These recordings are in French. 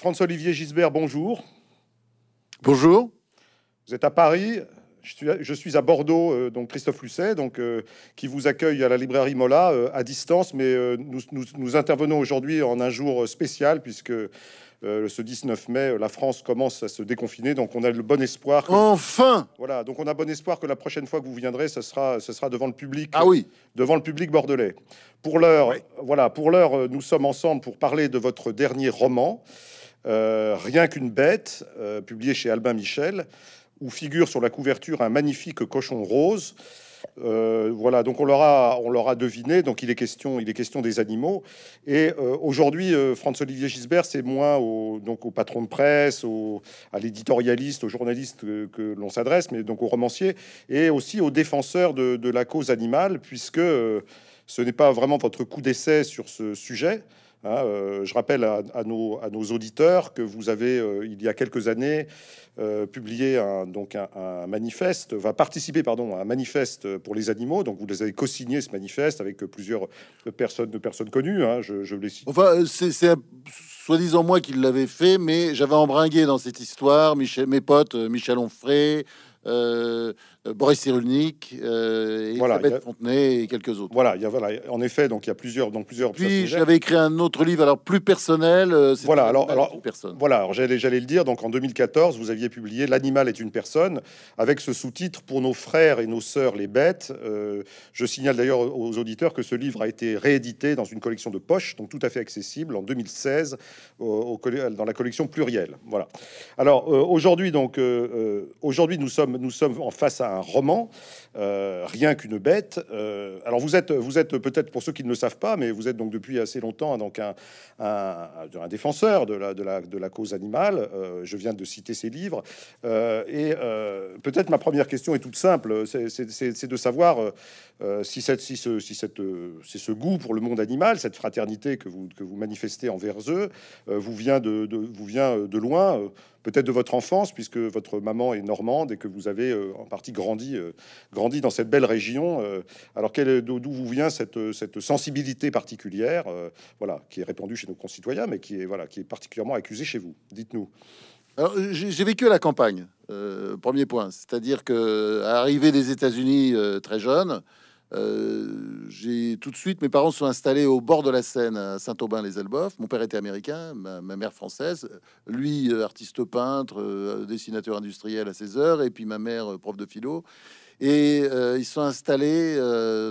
François-Olivier Gisbert, bonjour. Bonjour. Vous êtes à Paris. Je suis, je suis à Bordeaux, euh, donc Christophe Lucet, donc, euh, qui vous accueille à la librairie Mola euh, à distance, mais nous, nous- nous intervenons aujourd'hui en un jour spécial, puisque ce 19 mai, la France commence à se déconfiner, donc on a le bon espoir. que- Enfin Voilà, donc on a bon espoir que la prochaine fois que vous viendrez, ce sera, ce sera devant le public. Ah oui, devant le public bordelais. Pour l'heure, Oui. voilà, pour l'heure, nous sommes ensemble pour parler de votre dernier roman, Rien qu'une bête, euh, publié chez Albin Michel, où figure sur la couverture un magnifique cochon rose. Euh, voilà, donc on l'aura, on l'aura deviné. Donc il est question, il est question des animaux. Et euh, aujourd'hui, euh, Franz-Olivier Gisbert, c'est moins au, donc au patron de presse, au, à l'éditorialiste, aux journalistes que, l'on s'adresse, mais donc aux romanciers et aussi aux défenseurs de, la cause animale, puisque euh, ce n'est pas vraiment votre coup d'essai sur ce sujet. Hein. Euh, je rappelle à, nos, auditeurs que vous avez, euh, il y a quelques années, euh, publié un, donc un, manifeste, va participer pardon, à un manifeste pour les animaux. Donc vous les avez co-signé ce manifeste avec plusieurs personnes, de personnes connues. hein. je, les cite. enfin, c'est soi-disant moi qui l'avais fait, mais j'avais embringué dans cette histoire Michel, mes potes Michel Onfray, Boris Cyrulnik, euh, Voilà, Elisabeth a- Fontenay et quelques autres. Voilà, il y a, voilà, en effet, donc il y a plusieurs, donc plusieurs. Puis j'avais écrit un autre livre, alors plus personnel. euh, Voilà, alors- alors- personne. Voilà, alors j'allais, j'allais le dire. Donc en 2014, vous aviez publié L'animal est une personne avec ce sous-titre Pour nos frères et nos sœurs les bêtes. Euh, je signale d'ailleurs aux auditeurs que ce livre a été réédité dans une collection de poche, donc tout à fait accessible en 2016 au- au dans la collection plurielle. Voilà. Alors euh, aujourd'hui, donc euh, euh, aujourd'hui nous sommes nous sommes en face à un roman, euh, rien qu'une bête. Euh, alors vous êtes vous êtes peut-être pour ceux qui ne le savent pas, mais vous êtes donc depuis assez longtemps donc un un, un défenseur de la, de, la, cause animale. Euh, je viens de citer ses livres. Et peut-être ma première question est toute simple, c'est- de savoir si, cette, si, ce, si cette, c'est ce goût pour le monde animal, cette fraternité que vous, que vous manifestez envers eux, vous vient de, vous vient de loin, peut-être de votre enfance, puisque votre maman est normande et que vous avez euh, en partie grandi, euh, grandi dans cette belle région. euh, alors d'où vous vient cette, cette sensibilité particulière, voilà, qui est répandue chez nos concitoyens, mais qui est voilà, qui est particulièrement accusée chez vous? Dites-nous. Alors, j'ai vécu à la campagne, premier point. C'est-à-dire que arrivé des États-Unis très jeune, euh, j'ai tout de suite, mes parents sont installés au bord de la Seine à Saint-Aubin-les-Elbeuf. Mon père était américain, ma, mère française. Lui, euh, artiste peintre, euh, dessinateur industriel à ses heures, et puis ma mère, prof de philo. Et ils sont installés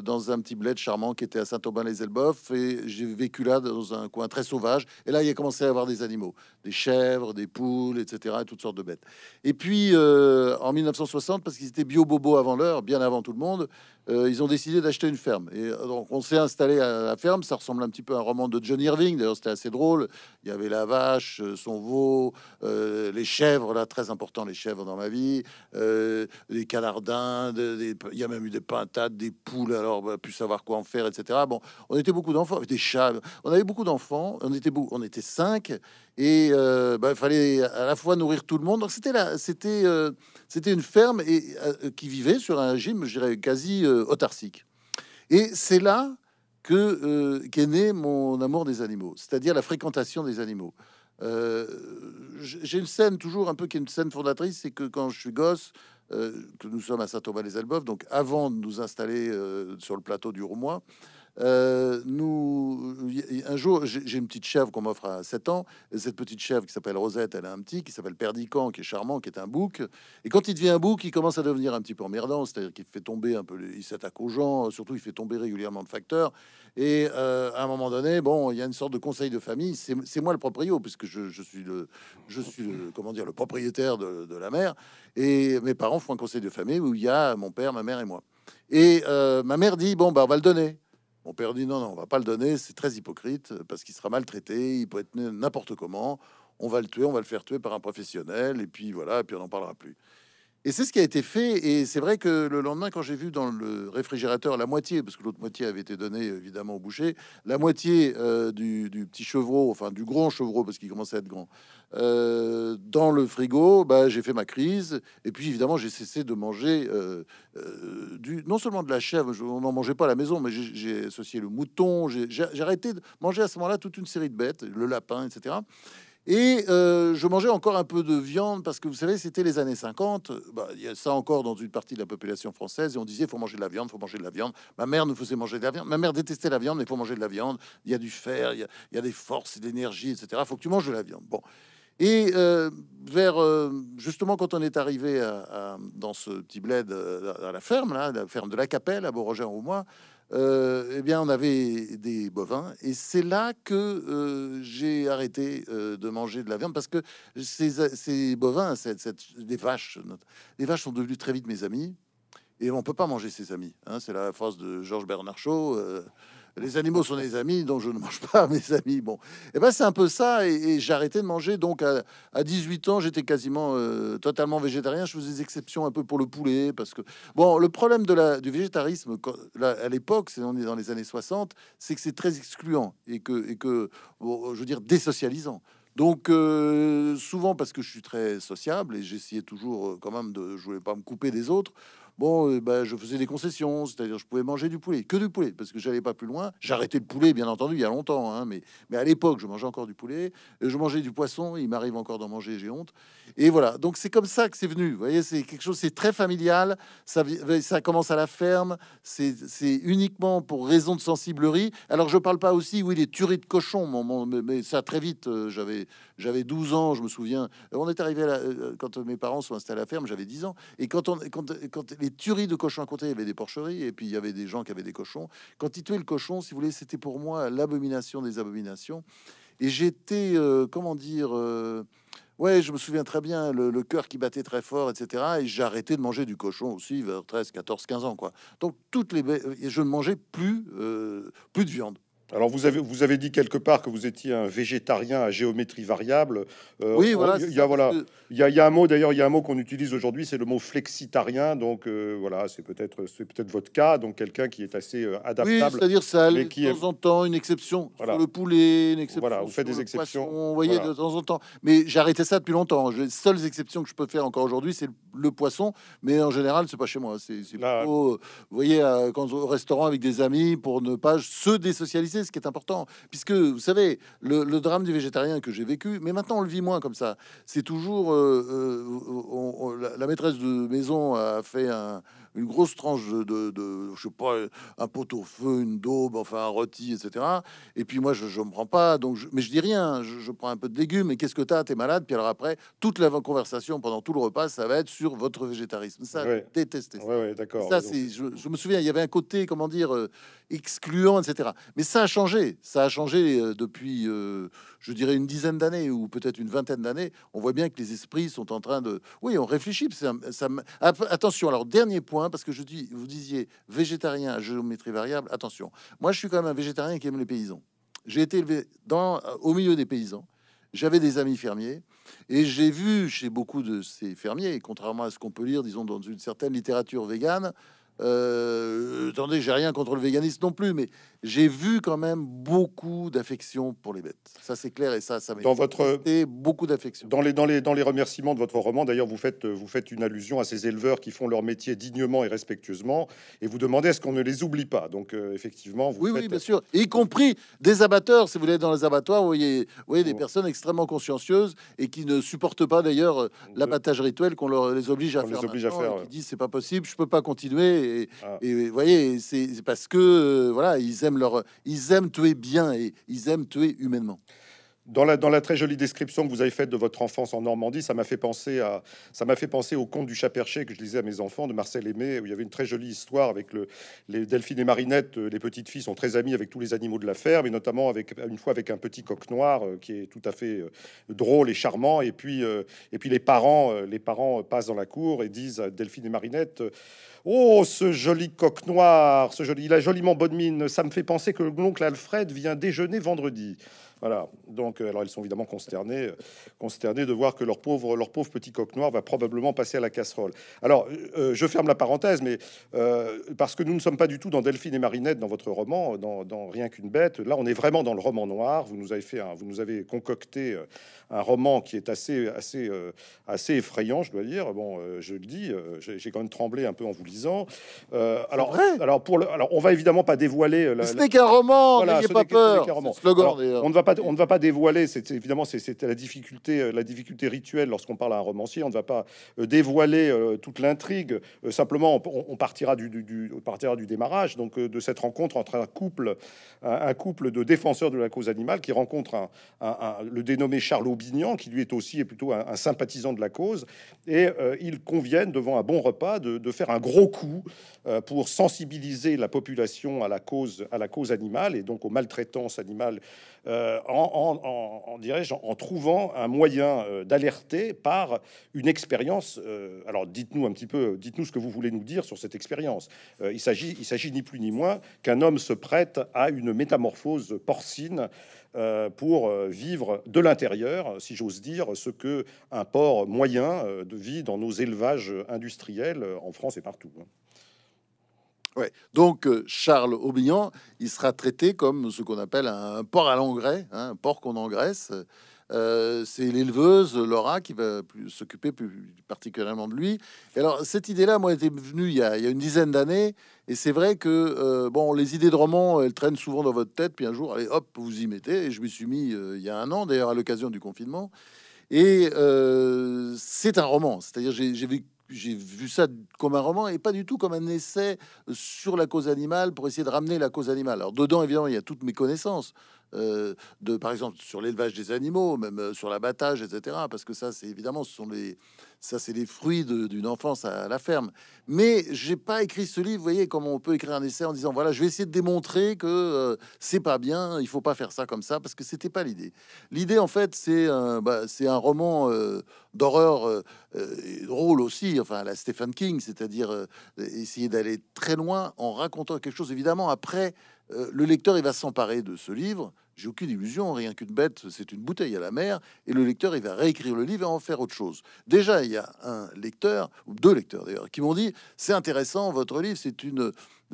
dans un petit bled charmant qui était à Saint-Aubin-les-Elbeuf. Et j'ai vécu là dans un coin très sauvage. Et là, il a commencé à avoir des animaux, des chèvres, des poules, etc., et toutes sortes de bêtes. Et puis, en 1960, parce qu'ils étaient bio-bobo avant l'heure, bien avant tout le monde, euh, ils ont décidé d'acheter une ferme. Et euh, donc, on s'est installé à la ferme. Ça ressemble un petit peu à un roman de John Irving. D'ailleurs, c'était assez drôle. Il y avait la vache, euh, son veau, les chèvres, là, très important, les chèvres dans ma vie, euh, des canardins, il y a même eu des pintades, des poules, alors, bah, plus savoir quoi en faire, etc. Bon, on était beaucoup d'enfants, des chats. On avait beaucoup d'enfants. On était on était cinq. Et bah, il fallait à la fois nourrir tout le monde. C'était là, c'était, c'était une ferme et, qui vivait sur un régime, je dirais, quasi autarcique. Et c'est là que euh, qu'est né mon amour des animaux, c'est-à-dire la fréquentation des animaux. Euh, j'ai une scène toujours un peu qui est une scène fondatrice, c'est que quand je suis gosse, euh, que nous sommes à Saint-Aubin-les-Elbeuf, donc avant de nous installer euh, sur le plateau du Roumois, euh, nous, un jour, j'ai une petite chèvre qu'on m'offre à 7 ans. Et cette petite chèvre qui s'appelle Rosette, elle a un petit qui s'appelle Perdican, qui est charmant, qui est un bouc. Et quand il devient un bouc, il commence à devenir un petit peu emmerdant, c'est-à-dire qu'il fait tomber un peu, il s'attaque aux gens, surtout il fait tomber régulièrement le facteur. Et euh, à un moment donné, bon, il y a une sorte de conseil de famille. C'est moi le proprio, puisque je, suis le, le, comment dire, le propriétaire de, de la mer. Et mes parents font un conseil de famille où il y a mon père, ma mère et moi. Et euh, ma mère dit bon, bah, on va le donner. Mon père dit non, non, on va pas le donner, c'est très hypocrite parce qu'il sera maltraité, il peut être n'importe comment. On va le tuer, on va le faire tuer par un professionnel, et puis voilà, et puis on n'en parlera plus. Et c'est ce qui a été fait. Et c'est vrai que le lendemain, quand j'ai vu dans le réfrigérateur la moitié, parce que l'autre moitié avait été donnée évidemment au boucher, la moitié euh, du, petit chevreau, enfin du grand chevreau, parce qu'il commençait à être grand, euh, dans le frigo, bah, j'ai fait ma crise. Et puis évidemment, j'ai cessé de manger euh, du, non seulement de la chèvre, on n'en mangeait pas à la maison, mais j'ai- associé le mouton. J'ai arrêté de manger à ce moment-là toute une série de bêtes, le lapin, etc. Et euh, je mangeais encore un peu de viande parce que vous savez, c'était les années 50. Bah, il y a ça encore dans une partie de la population française. Et on disait, faut manger de la viande, faut manger de la viande. Ma mère nous faisait manger de la viande. Ma mère détestait la viande, mais il faut manger de la viande. Il y a du fer, il y a, il y a des forces, de l'énergie, etc. faut que tu manges de la viande. Bon. Et euh, vers euh, justement quand on est arrivé à, dans ce petit bled à la ferme, là, la ferme de la Capelle à Beauregard-au-Mois, euh, eh bien, on avait des bovins, et c'est là que euh, j'ai arrêté euh, de manger de la viande parce que ces, bovins, cette, cette- vaches, les vaches sont devenues très vite mes amis, et on peut pas manger ses amis. hein, c'est la phrase de Georges Bernard Shaw. Les animaux sont des amis, donc je ne mange pas mes amis. Bon, et ben c'est un peu ça, et, et j'ai arrêté de manger. Donc à, à 18 ans, j'étais quasiment euh, totalement végétarien. Je faisais des exceptions un peu pour le poulet, parce que bon, le problème de la, du végétarisme à l'époque, c'est on est dans les années 60, c'est que c'est très excluant et que et que bon, je veux dire désocialisant. Donc euh, souvent parce que je suis très sociable et j'essayais toujours euh, quand même de, je voulais pas me couper des autres. Bon, euh, bah, je faisais des concessions, c'est-à-dire je pouvais manger du poulet, que du poulet, parce que j'allais pas plus loin. Arrêté le poulet, bien entendu, il y a longtemps, hein, mais, mais à l'époque, je mangeais encore du poulet, et je mangeais du poisson, il m'arrive encore d'en manger, j'ai honte. Et voilà, donc c'est comme ça que c'est venu. Vous voyez, c'est quelque chose, c'est très familial, ça, vi- ça commence à la ferme, c'est uniquement pour raison de sensiblerie. Alors je parle pas aussi, oui, les tueries de cochons, mais, ça très vite, euh, j'avais j'avais 12 ans, je me souviens. On est arrivé à euh, quand mes parents sont installés à la ferme, j'avais 10 ans. Et quand, on, quand, quand les tueries de cochons à côté, il y avait des porcheries, et puis il y avait des gens qui avaient des cochons. Quand ils tuaient le cochon, si vous voulez, c'était pour moi l'abomination des abominations. Et j'étais, euh, comment dire, euh, ouais, je me souviens très bien, le, cœur qui battait très fort, etc. Et j'ai arrêté de manger du cochon aussi vers 13, 14, 15 ans, quoi. Donc toutes les, je ne mangeais plus, euh, plus de viande. Alors vous avez vous avez dit quelque part que vous étiez un végétarien à géométrie variable. Euh, Oui, on- voilà. Il y, a voilà. Il y a, il y a un mot d'ailleurs, il y a un mot qu'on utilise aujourd'hui, c'est le mot flexitarien. Donc euh, voilà, c'est peut-être c'est peut-être votre cas, donc quelqu'un qui est assez euh, Oui, adaptable. c'est-à-dire ça mais allait qui de est- temps en temps, une exception Voilà. sur le poulet, une exception Voilà, vous faites sur des exceptions. poisson, vous voyez, Voilà. de temps en temps. Mais j'ai arrêté ça depuis longtemps. Les seules exceptions que je peux faire encore aujourd'hui, c'est le, le poisson. Mais en général, c'est pas chez moi. C'est euh, vous voyez, quand au restaurant avec des amis pour ne pas se désocialiser, ce qui est important. Puisque, vous savez, le, drame du végétarien que j'ai vécu, mais maintenant on le vit moins comme ça. C'est toujours... euh, euh, la maîtresse de maison a fait un- une grosse tranche de, de, de- je sais pas, un pot au feu, une daube, enfin un rôti, etc. Et puis moi, je ne me prends pas, donc je, mais je dis rien, je, je prends un peu de légumes, mais qu'est-ce que t'as? T'es malade? Puis alors après, toute la conversation pendant tout le repas, ça va être sur votre végétarisme. Ça, Ouais. détesté. Ouais, ouais, d'accord. Ça, Donc, c'est, je, je me souviens, il y avait un côté, comment dire, euh, excluant, etc. Mais ça a changé. Ça a changé euh, depuis, euh, je dirais, une dizaine d'années ou peut-être une vingtaine d'années. On voit bien que les esprits sont en train de. Oui, on réfléchit. Ça, ça attention. Alors, dernier point, parce que je dis, vous disiez végétarien à géométrie variable. Attention. Moi, je suis quand même un végétarien qui aime les paysans. J'ai été élevé au milieu des paysans. J'avais des amis fermiers et j'ai vu chez beaucoup de ces fermiers, contrairement à ce qu'on peut lire, disons, dans une certaine littérature végane, euh, attendez, j'ai rien contre le véganisme non plus, mais j'ai vu quand même beaucoup d'affection pour les bêtes. Ça, c'est clair et ça, ça m'a Dans votre été beaucoup d'affection. Dans les, dans, les, dans les remerciements de votre roman, d'ailleurs, vous faites, vous faites une allusion à ces éleveurs qui font leur métier dignement et respectueusement, et vous demandez est-ce qu'on ne les oublie pas. Donc, euh, effectivement, vous Oui, faites... oui, bien sûr. Y compris des abateurs. Si vous voulez, dans les abattoirs, vous voyez, vous voyez des Oh. personnes extrêmement consciencieuses et qui ne supportent pas d'ailleurs euh, l'abattage rituel qu'on leur les oblige à les faire. oblige à faire, et ouais. qui disent c'est pas possible, je peux pas continuer. Et, Ah. et vous voyez, c'est c'est parce que euh, voilà, ils aiment leur, ils aiment tuer bien et ils aiment tuer humainement. Dans la, très jolie description que vous avez faite de votre enfance en Normandie, ça m'a fait penser à ça m'a fait penser au conte du chat perché que je lisais à mes enfants de Marcel Aimé, où il y avait une très jolie histoire avec le, les Delphine et Marinette. euh, Les petites filles sont très amies avec tous les animaux de la ferme, et notamment avec une fois avec un petit coq noir euh, qui est tout à fait euh, drôle et charmant. Et puis et puis les parents les parents passent dans la cour et disent à Delphine et Marinette. Oh, ce joli coq noir, ce joli, il a joliment bonne mine. Ça me fait penser que l'oncle Alfred vient déjeuner vendredi. Voilà. Donc, euh, alors elles sont évidemment consternées, euh, consternées de voir que leur pauvre, leur pauvre petit coq noir va probablement passer à la casserole. Alors, euh, je ferme la parenthèse, mais euh, parce que nous ne sommes pas du tout dans Delphine et Marinette dans votre roman, dans, dans Rien qu'une bête. Là, on est vraiment dans le roman noir. Vous nous avez fait, un- vous nous avez concocté un roman qui est assez, assez, euh, assez effrayant, je dois dire. Bon, je le dis, j'ai quand même tremblé un peu en vous lisant. Alors, vrai? alors pour le, alors on va évidemment pas dévoiler la- Ce n'est qu'un roman, n'ayez pas peur. roman. Slogan Alors, on ne va pas on ne va pas dévoiler. C'est évidemment c'est la difficulté, la difficulté rituelle lorsqu'on parle à un romancier. On ne va pas dévoiler toute l'intrigue. simplement, on, partira du, démarrage, donc de cette rencontre entre un couple, un, couple de défenseurs de la cause animale qui rencontre le dénommé Charles Aubignan, qui lui est aussi et plutôt un, sympathisant de la cause, et ils conviennent devant un bon repas de, faire un gros coup pour sensibiliser la population à la cause, animale et donc aux maltraitances animales, euh, en, en, trouvant un moyen euh, d'alerter par une expérience. Euh, alors, dites-nous un petit peu, dites-nous ce que vous voulez nous dire sur cette expérience. il s'agit, il s'agit ni plus ni moins qu'un homme se prête à une métamorphose porcine. pour vivre de l'intérieur, si j'ose dire, ce que un porc moyen de vie dans nos élevages industriels en France et partout. Ouais. Donc euh, Charles Aubignan, il sera traité comme ce qu'on appelle un porc à l'engrais, hein, un porc qu'on engraisse. Euh, c'est l'éleveuse Laura qui va s'occuper plus particulièrement de lui. Et alors cette idée-là, moi, était venue il y, a, une dizaine d'années, et c'est vrai que euh, bon, les idées de romans, elles traînent souvent dans votre tête, puis un jour, allez, hop, vous y mettez. Et je me suis mis il y a un an, d'ailleurs à l'occasion du confinement. Et c'est un roman, c'est-à-dire j'ai vu j'ai vu ça comme un roman et pas du tout comme un essai sur la cause animale pour essayer de ramener la cause animale. Alors dedans, évidemment, il y a toutes mes connaissances euh, de, par exemple, sur l'élevage des animaux, même euh, sur l'abattage, etc. Parce que ça, c'est évidemment, ce sont les, ça, c'est les fruits d'une enfance à, la ferme. Mais j'ai pas écrit ce livre. Vous voyez comment on peut écrire un essai en disant voilà, je vais essayer de démontrer que euh, c'est pas bien, il faut pas faire ça comme ça, parce que c'était pas l'idée. L'idée, en fait, c'est un, bah, roman d'horreur drôle aussi, enfin la Stephen King, c'est-à-dire essayer d'aller très loin en racontant quelque chose. Évidemment, après euh, le lecteur il va s'emparer de ce livre. J'ai aucune illusion, rien qu'une bête, c'est une bouteille à la mer, et le lecteur il va réécrire le livre et en faire autre chose. Déjà, il y a un lecteur ou deux lecteurs d'ailleurs qui m'ont dit c'est intéressant votre livre, c'est une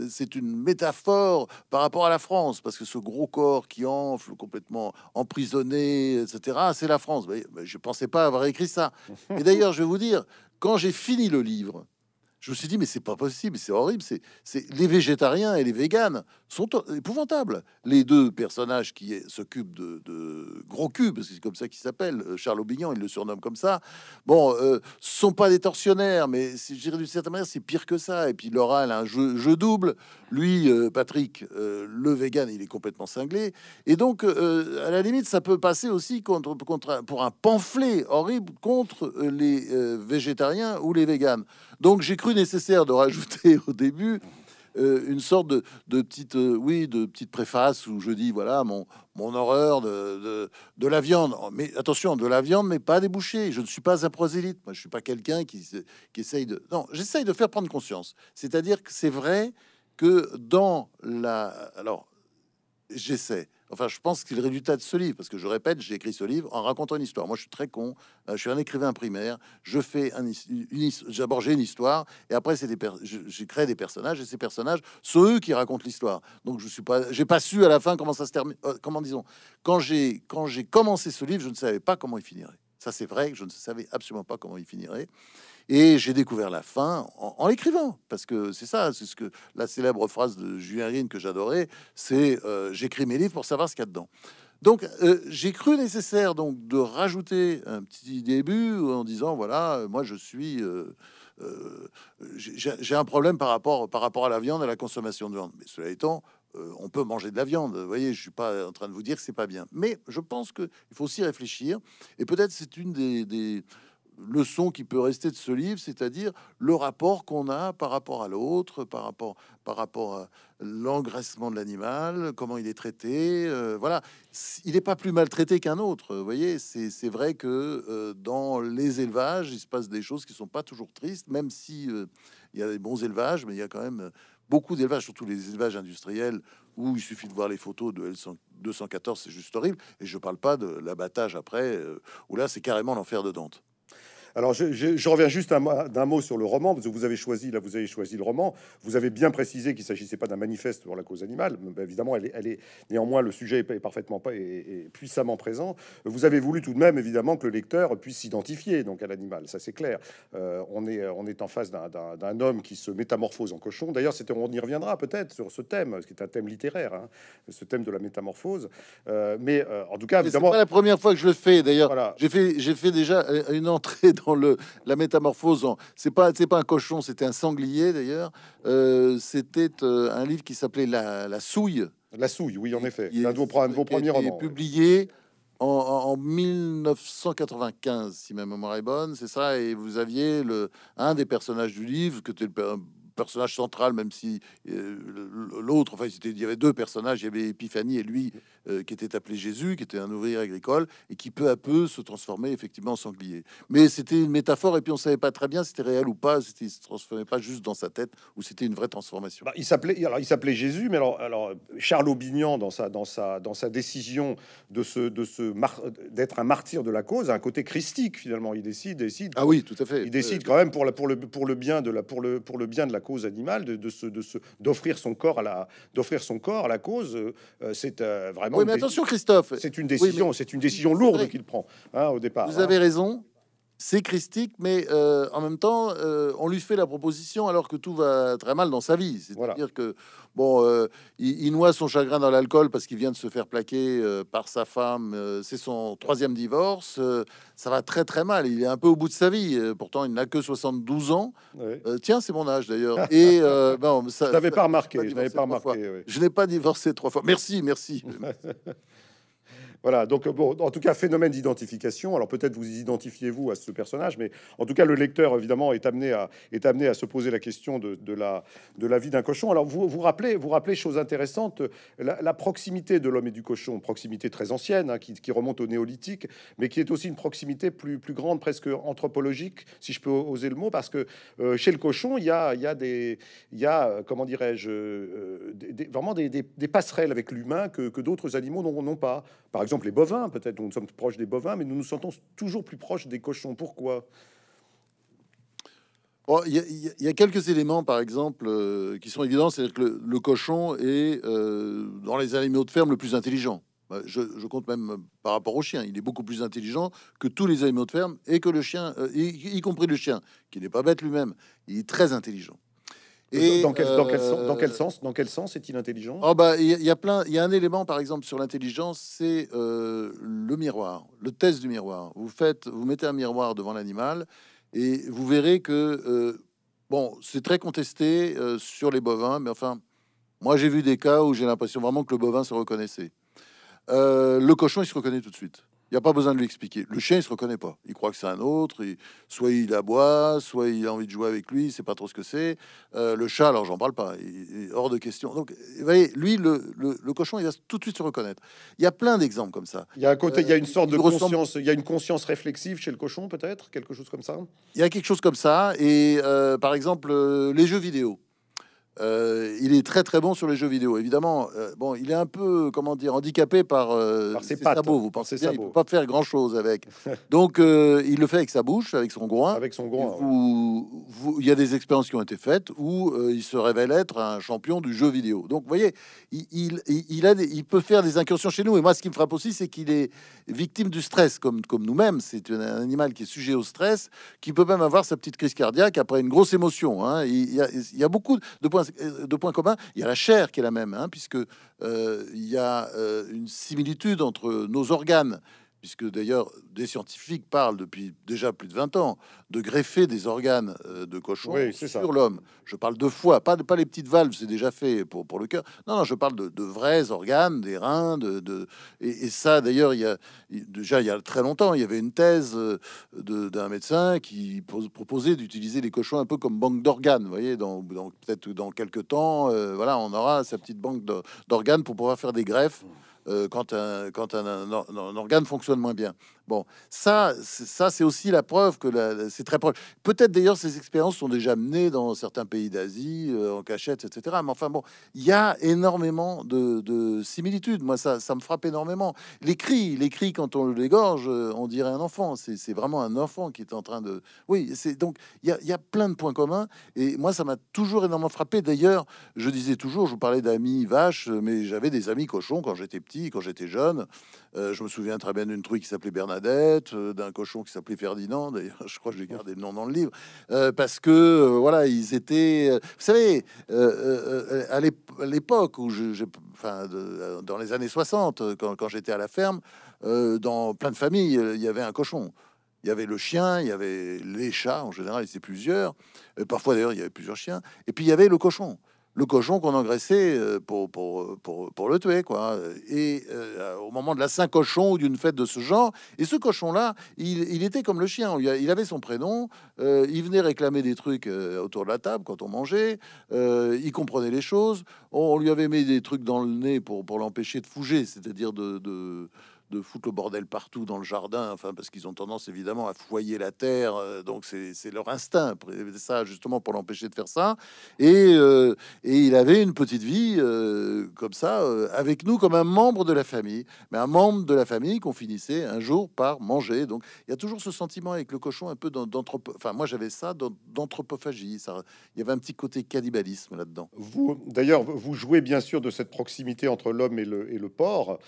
c'est une métaphore par rapport à la France, parce que ce gros corps qui enfle, complètement emprisonné, etc., c'est la France. je pensais pas avoir écrit ça. Et d'ailleurs, je vais vous dire, quand j'ai fini le livre, je me suis dit, mais c'est pas possible, c'est horrible. C'est les végétariens et les véganes sont épouvantables. Les deux personnages qui s'occupent de, gros cubes, c'est comme ça qu'ils s'appellent, euh, Charles Aubignan, il le surnomme comme ça. Bon, euh, sont pas des tortionnaires, mais je dirais d'une certaine manière, c'est pire que ça. Et puis Laura, elle a un jeu, double. Lui, euh, Patrick, euh, le vegan, il est complètement cinglé. Et donc, à la limite, ça peut passer aussi contre, contre pour un pamphlet horrible contre les végétariens ou les véganes. Donc, j'ai cru nécessaire de rajouter au début euh, une sorte de, petite, euh, oui, de petite préface où je dis voilà mon, mon horreur de, de, la viande. Mais attention, de la viande, mais pas des bouchées. Je ne suis pas un prosélyte. Moi, je suis pas quelqu'un qui, qui essaye de. Non, j'essaye de faire prendre conscience. C'est-à-dire que c'est vrai que dans la. Alors, j'essaie Enfin, je pense qu'il résultat de ce livre, parce que je répète, j'ai écrit ce livre en racontant une histoire. Moi, je suis très con. Euh, je suis un écrivain primaire. Je fais un, j'ai une histoire, et après c'est des j'ai créé des personnages, et ces personnages sont eux qui racontent l'histoire. Donc je suis pas, j'ai pas su à la fin comment ça se termine. Euh, comment disons, quand j'ai quand j'ai commencé ce livre, je ne savais pas comment il finirait. Ça, c'est vrai que je ne savais absolument pas comment il finirait. Et j'ai découvert la fin en, l'écrivant, parce que c'est ça, c'est ce que la célèbre phrase de Julien Rine que j'adorais, c'est euh, j'écris mes livres pour savoir ce qu'il y a dedans. Donc euh, j'ai cru nécessaire donc de rajouter un petit début en disant voilà, moi je suis euh, j'ai un problème par rapport par rapport à la viande, à la consommation de viande. Mais cela étant, on peut manger de la viande. Vous voyez, je suis pas en train de vous dire que c'est pas bien, mais je pense que il faut aussi réfléchir. Et peut-être c'est une des leçon qui peut rester de ce livre, c'est-à-dire le rapport qu'on a par rapport à l'autre, par rapport, par rapport à l'engraissement de l'animal, comment il est traité. Euh, voilà, il n'est pas plus maltraité qu'un autre. Vous voyez, c'est vrai que euh, dans les élevages, il se passe des choses qui sont pas toujours tristes, même si euh, il y a des bons élevages, mais il y a quand même beaucoup d'élevages, surtout les élevages industriels, où il suffit de voir les photos de L214, c'est juste horrible. Et je parle pas de l'abattage après, où là, c'est carrément l'enfer de Dante. Alors, je, je- je reviens juste d'un mot sur le roman, parce que vous avez choisi, là, vous avez choisi le roman. Vous avez bien précisé qu'il s'agissait pas d'un manifeste pour la cause animale. Mais, bah, évidemment, elle est, elle est- néanmoins, le sujet est, parfaitement pas, est puissamment présent. Vous avez voulu tout de même, évidemment, que le lecteur puisse s'identifier donc à l'animal. Ça, c'est clair. Euh, on est, on est en face d'un- homme qui se métamorphose en cochon. D'ailleurs, c'était, on y reviendra peut-être sur ce thème, ce qui est un thème littéraire, hein, ce thème de la métamorphose. Euh, mais euh, en tout cas, évidemment, pas la première fois que je le fais. D'ailleurs, voilà. j'ai fait, j'ai fait déjà une entrée dans le la métamorphose. en- C'est pas, c'est pas un cochon, c'était un sanglier d'ailleurs. Euh, c'était euh, un livre qui s'appelait la, la souille. La souille, oui, en effet. L'un de vos, premiers romans. publié en, en- en 1995, si ma mémoire est bonne, c'est ça. Et vous aviez le un des personnages du livre, que était le personnage central, même si euh, l'autre, enfin, il y avait deux personnages, il y avait Épiphanie et lui, euh, qui était appelé Jésus, qui était un ouvrier agricole, et qui peu à peu se transformait effectivement en sanglier. Mais c'était une métaphore, et puis on savait pas très bien si c'était réel ou pas, c'était, il se transformait pas juste dans sa tête, ou c'était une vraie transformation. Bah, il s'appelait alors il s'appelait Jésus, mais alors alors Charles Aubignan dans sa dans sa dans sa décision de se de se d'être un martyr de la cause a un côté christique finalement. Il décide décide Ah oui, tout à fait. il décide quand même pour la pour le pour le bien de la pour le pour le bien de la cause animale de, de se de se d'offrir son corps à la d'offrir son corps à la cause. euh, c'est euh, vraiment Oui, mais attention, Christophe. c'est une décision c'est une décision lourde qu'il prend hein, au départ. Vous hein. avez raison, c'est christique, mais euh, en même temps, euh, on lui fait la proposition alors que tout va très mal dans sa vie. C'est-à-dire que, bon, euh, il, il noie son chagrin dans l'alcool parce qu'il vient de se faire plaquer par sa femme. c'est son troisième divorce. ça va très très mal. Il est un peu au bout de sa vie. pourtant, il n'a que 72 ans. Tiens, c'est mon âge d'ailleurs. Et ça, Je n'avais pas remarqué, je n'avais pas remarqué. je n'ai pas divorcé trois fois. Merci, merci. Voilà, donc bon, en tout cas, phénomène d'identification. Alors peut-être vous identifiez-vous à ce personnage, mais en tout cas, le lecteur, évidemment, est amené à, est amené à se poser la question de, la, de la vie d'un cochon. Alors vous vous rappelez, vous rappelez chose intéressante, la, proximité de l'homme et du cochon, proximité très ancienne, hein, qui, remonte au néolithique, mais qui est aussi une proximité plus, plus grande, presque anthropologique, si je peux oser le mot, parce que euh, chez le cochon, il y a, y y euh, comment dirais-je, euh, vraiment des, passerelles avec l'humain que, que d'autres animaux n'ont pas. Par exemple, les bovins, peut-être, nous sommes proches des bovins, mais nous nous sentons toujours plus proches des cochons. Pourquoi? Bon, Il y, a- quelques éléments, par exemple, euh, qui sont évidents. C'est-à-dire que le, cochon est, euh, dans les animaux de ferme, le plus intelligent. Bah, Je, compte même par rapport au chien. Il est beaucoup plus intelligent que tous les animaux de ferme et que le chien, euh, y compris le chien, qui n'est pas bête lui-même. Il est très intelligent. Dans, quel, dans, quel euh, sens, dans quel sens Dans quel sens est-il intelligent? Oh bah, il y, a- plein. Il y a un élément, par exemple, sur l'intelligence, c'est euh, le miroir, le test du miroir. Vous faites, vous mettez un miroir devant l'animal et vous verrez que euh, bon, c'est très contesté euh, sur les bovins, mais enfin, moi j'ai vu des cas où j'ai l'impression vraiment que le bovin se reconnaissait. Le cochon, il se reconnaît tout de suite. Il n'y a pas besoin de lui expliquer. Le chien, il se reconnaît pas. Il croit que c'est un autre. il- soit il aboie, soit il a envie de jouer avec lui. Il sait pas trop ce que c'est. Euh, le chat, alors j'en parle pas. Il, est hors de question. Donc, vous voyez, lui, le, le- le cochon, il va tout de suite se reconnaître. Il y a plein d'exemples comme ça. Il y a un côté, il y a une sorte il de ressemble- conscience, il y a une conscience réflexive chez le cochon, peut-être, quelque chose comme ça? Il y a quelque chose comme ça. Et euh, par exemple, euh, les jeux vidéo. Euh, il est très très bon sur les jeux vidéo. Évidemment, euh, bon, il est un peu, comment dire, handicapé par, euh, Par ses ses pattes, sabots. Vous pensez bien, il sabots. peut pas faire grand chose avec. Donc, euh, il le fait avec sa bouche, avec son groin. Avec son groin. ouais. il y a des expériences qui ont été faites où il se révèle être un champion du jeu vidéo. Donc, vous voyez, il, il, il- il a des- il peut faire des incursions chez nous. Et moi, ce qui me frappe aussi, c'est qu'il est victime du stress, comme, comme nous-mêmes. C'est un animal qui est sujet au stress, qui peut même avoir sa petite crise cardiaque après une grosse émotion. hein. Il, y a, il y a beaucoup de points, de points communs. Il y a la chair qui est la même, hein, puisque euh, il y a euh, une similitude entre nos organes puisque d'ailleurs des scientifiques parlent depuis déjà plus de 20 ans de greffer des organes euh, de cochon Oui, sur l'homme. Je parle de foie, pas, de, pas les petites valves, c'est déjà fait pour, pour le cœur. Non, non, je parle de, de vrais organes, des reins, de, de- et, et ça d'ailleurs, il y a déjà il y a très longtemps, il y avait une thèse euh, d'un médecin qui pos- proposait d'utiliser les cochons un peu comme banque d'organes. Vous voyez, dans, dans- peut-être dans quelques temps, euh, voilà, on aura sa petite banque d'organes pour pouvoir faire des greffes quand, un, quand un organe fonctionne moins bien. Bon, ça, ça c'est aussi la preuve que c'est très proche. Peut-être d'ailleurs ces expériences sont déjà menées dans certains pays d'Asie, euh, en cachette, etc. Mais enfin bon, il y a énormément de, similitudes. Moi, ça, ça me frappe énormément. Les cris, les cris quand on l'égorge, euh, on dirait un enfant. C'est vraiment un enfant qui est en train de... Oui, c'est donc il y a, plein de points communs. Et moi, ça m'a toujours énormément frappé. D'ailleurs, je disais toujours, je vous parlais d'amis vaches, mais j'avais des amis cochons quand j'étais petit, quand j'étais jeune. Euh, je me souviens très bien d'une truie qui s'appelait Bernadette, euh, d'un cochon qui s'appelait Ferdinand. D'ailleurs, je crois que j'ai gardé le nom dans le livre euh, parce que voilà, ils étaient. vous savez, à l'époque où je, enfin, dans les années 60, quand, quand j'étais à la ferme, dans plein de familles, il y avait un cochon. Il y avait le chien, il y avait les chats, en général, c'était plusieurs. parfois, d'ailleurs, il y avait plusieurs chiens. Et puis, il y avait le cochon le cochon qu'on engraissait euh, pour, pour, pour, pour, le tuer, quoi. Et euh, au moment de la Saint-Cochon ou d'une fête de ce genre, et ce cochon-là, il, était comme le chien. Il avait son prénom, euh, il venait réclamer des trucs autour de la table quand on mangeait, il comprenait les choses. On, lui avait mis des trucs dans le nez pour, pour l'empêcher de fouger, c'est-à-dire de de foutre le bordel partout dans le jardin, enfin parce qu'ils ont tendance évidemment à foyer la terre, euh, donc c'est leur instinct, ça justement pour l'empêcher de faire ça. Et, euh, et, il avait une petite vie euh, comme ça avec nous comme un membre de la famille, mais un membre de la famille qu'on finissait un jour par manger. Donc il y a toujours ce sentiment avec le cochon un peu d'anthropo, enfin moi j'avais ça d'anthropophagie, il y avait un petit côté cannibalisme là-dedans. Vous d'ailleurs vous jouez bien sûr de cette proximité entre l'homme et le, et le porc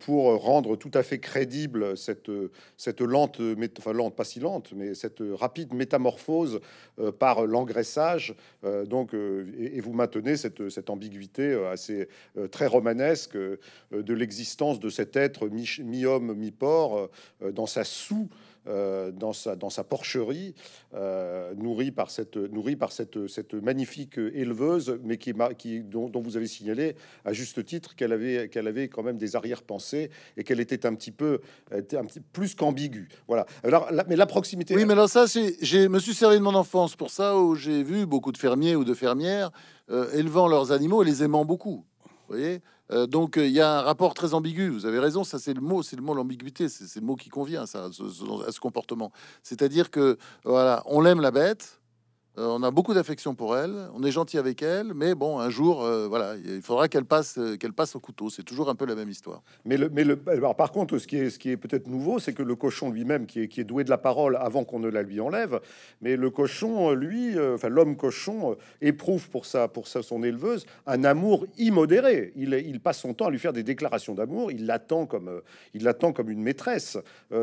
pour rendre tout à fait crédible cette, cette lente, enfin lente, pas si lente, mais cette rapide métamorphose euh, par l'engraissage. Euh, donc, euh, et, vous maintenez cette, cette ambiguïté assez très romanesque de l'existence de cet être mi-homme, mi-porc dans sa sous. Euh, dans, sa, dans sa porcherie, euh, nourrie par, cette, nourrie par cette, cette magnifique éleveuse, mais qui, qui dont, vous avez signalé à juste titre qu'elle avait, qu'elle avait quand même des arrière-pensées et qu'elle était un petit peu était un petit plus qu'ambiguë. Voilà. Alors, mais la proximité. Oui, mais alors ça, je me suis servi de mon enfance pour ça, où j'ai vu beaucoup de fermiers ou de fermières euh, élevant leurs animaux et les aimant beaucoup. Vous voyez? Euh, donc euh, il y a un rapport très ambigu. Vous avez raison, ça c'est le mot, c'est le mot l'ambiguïté, c'est le mot qui convient ça, à ce comportement. C'est-à-dire que voilà, on aime la bête, euh, on a beaucoup d'affection pour elle, on est gentil avec elle, mais bon, un jour, euh, voilà, il faudra qu'elle passe, euh, qu'elle passe au couteau. C'est toujours un peu la même histoire. Mais le, mais le, alors par contre, ce qui est, ce qui est peut-être nouveau, c'est que le cochon lui-même, qui est, qui est doué de la parole avant qu'on ne la lui enlève, mais le cochon, lui, enfin l'homme cochon, éprouve pour ça, pour ça, son éleveuse, un amour immodéré. Il, il passe son temps à lui faire des déclarations d'amour. Il l'attend comme, il l'attend comme une maîtresse.